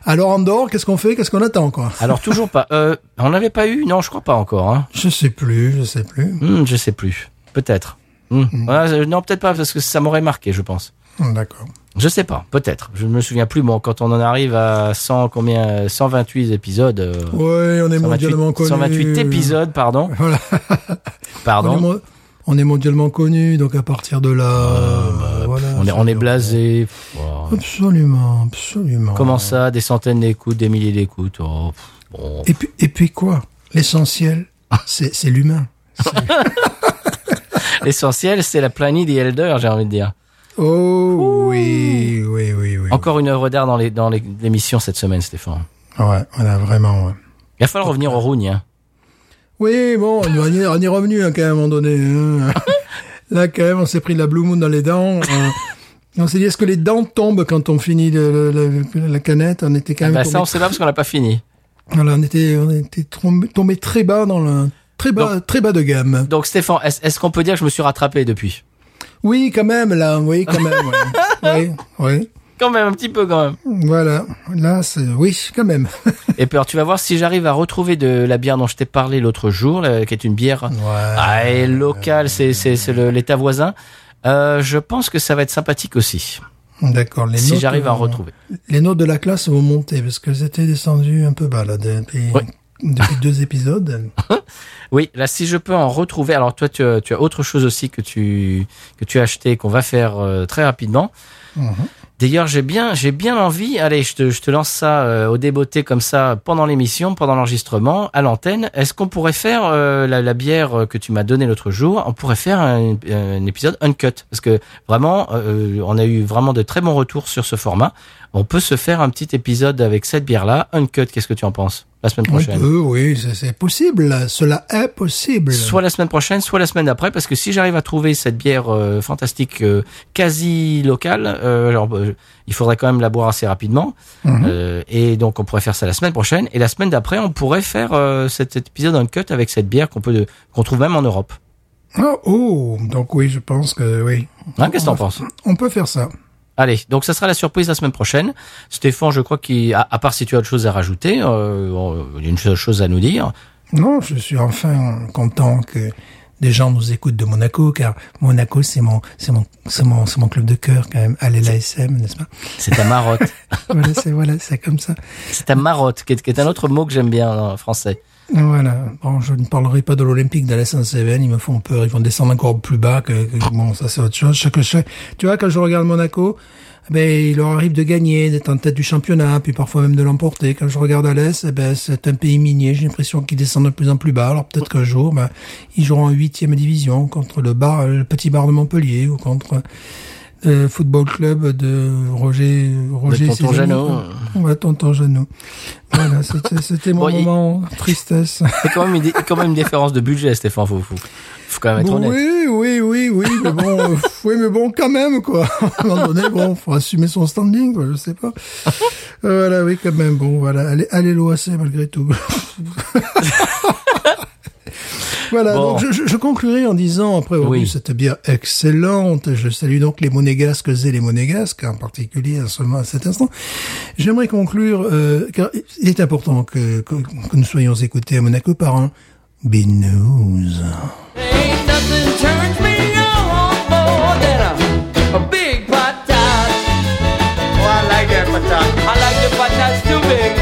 Alors Andorre, qu'est-ce qu'on fait, qu'est-ce qu'on attend, quoi? Alors, toujours pas. Euh, on n'avait pas eu? Non, je crois pas encore. Hein. Je sais plus, je sais plus. Hmm, je sais plus. peut-être. Euh, non, peut-être pas parce que ça m'aurait marqué, je pense. D'accord. Je sais pas, peut-être. Je ne me souviens plus. Bon, quand on en arrive à 100 combien, euh, 128 épisodes. euh, Ouais, on est 128, mondialement connu. 128 épisodes, pardon. Voilà. On est, Pardon. on est mondialement connu, donc à partir de là, euh, voilà. Ah, bah, On est, on est blasé. Absolument, absolument. Comment ça Des centaines d'écoutes, des milliers d'écoutes. Oh, bon. Et puis, et puis quoi? L'essentiel, c'est c'est l'humain. L'essentiel, c'est la planète des Elders, j'ai envie de dire. Oh oui, oui, oui, oui. Encore une œuvre d'art dans les- dans l'émission cette semaine, Stéphane. Ouais, voilà, vraiment. ouais. Il va falloir revenir au Rougne. hein. Oui, bon, on y, on y est revenu hein, quand même, à un moment donné. hein. Là, quand même, on s'est pris de la Blue Moon dans les dents. euh, on s'est dit, est-ce que les dents tombent quand on finit le- le- le- la canette? On était quand même Bah, ça, on sait pas parce qu'on n'a pas fini. voilà, on était, on était tombé, tombé très bas dans le très bas, très bas de gamme. Donc, Stéphane, est-ce est-ce qu'on peut dire que je me suis rattrapé depuis? Oui, quand même, là, oui, quand même, ouais. oui, oui. Quand même, un petit peu quand même. Voilà, là, c'est, oui, quand même. Et puis, alors, tu vas voir si j'arrive à retrouver de la bière dont je t'ai parlé l'autre jour, là, qui est une bière ah, et locale, c'est c'est c'est le- l'état voisin. Euh, je pense que ça va être sympathique aussi, D'accord. Les si notes, j'arrive à en euh, retrouver. Les notes de la classe vont monter parce qu'elles étaient descendues un peu bas là depuis, Ouais. Depuis deux épisodes. Oui, là, si je peux en retrouver. Alors, toi, tu as, tu as autre chose aussi que tu que tu as acheté, qu'on va faire euh, très rapidement. Mhm. D'ailleurs, j'ai bien, j'ai bien envie. Allez, je te, je te lance ça euh, au débeauté comme ça pendant l'émission, pendant l'enregistrement, à l'antenne. Est-ce qu'on pourrait faire euh, la, la bière que tu m'as donnée l'autre jour On pourrait faire un, un épisode uncut? Parce que vraiment, euh, on a eu vraiment de très bons retours sur ce format. On peut se faire un petit épisode avec cette bière-là, uncut. Qu'est-ce que tu en penses? La semaine prochaine. peut, oui, c'est possible. Cela est possible. Soit la semaine prochaine, soit la semaine d'après, parce que si j'arrive à trouver cette bière euh, fantastique, euh, quasi locale, euh, alors, euh, il faudrait quand même la boire assez rapidement. Euh, et donc on pourrait faire ça la semaine prochaine. Et la semaine d'après, on pourrait faire euh, cet épisode uncut avec cette bière qu'on peut qu'on trouve même en Europe. Ah, oh, donc oui, je pense que oui. Hein, Qu'est-ce que t'en penses? On peut faire ça. Allez, donc ça sera la surprise la semaine prochaine. Stéphane, je crois qu'il, à, part si tu as autre chose à rajouter, euh, on- il y a une seule chose à nous dire. Non, je suis enfin content que des gens nous écoutent de Monaco, car Monaco, c'est mon, c'est mon, c'est mon, c'est mon club de cœur quand même. Allez l'ASM, n'est-ce pas? C'est ta marotte. Voilà, c'est voilà, c'est comme ça. C'est ta marotte, qui est, qui est un autre mot que j'aime bien en français. Voilà. Bon, je ne parlerai pas de l'Olympique de la Saint-Séven. Ils me font peur. Ils vont descendre encore plus bas que, que- bon, ça c'est autre chose. Chaque, chaque- tu vois, quand je regarde Monaco, ben, il leur arrive de gagner, d'être en tête du championnat, puis parfois même de l'emporter. Quand je regarde à l'Est, eh ben, c'est un pays minier. J'ai l'impression qu'ils descendent de plus en plus bas. Alors peut-être qu'un jour, ben, ils joueront en huitième division contre le bar, le petit bar de Montpellier ou contre le football club de Roger, Roger Tonton ses amis. Jeannot. Ouais, tonton Jeannot. Voilà, c'était, mon Bon, il- moment tristesse. Il y a quand même une, quand même une différence de budget, Stéphane. Faut, faut, faut quand même être honnête. Oui, oui, oui, oui, mais bon, euh, oui, mais bon, quand même, quoi. À un moment donné, bon, faut assumer son standing, quoi, je sais pas. Euh, voilà, oui, quand même, bon, voilà, allez, allez l'OAC malgré tout. Voilà, Bon. donc je, je, je conclurai en disant, après avoir Oui. cette bière excellente, je salue donc les monégasques et les monégasques, en particulier à, ce, à cet instant. J'aimerais conclure, euh, car il est important que, que, que nous soyons écoutés à Monaco par un binouze. Ain't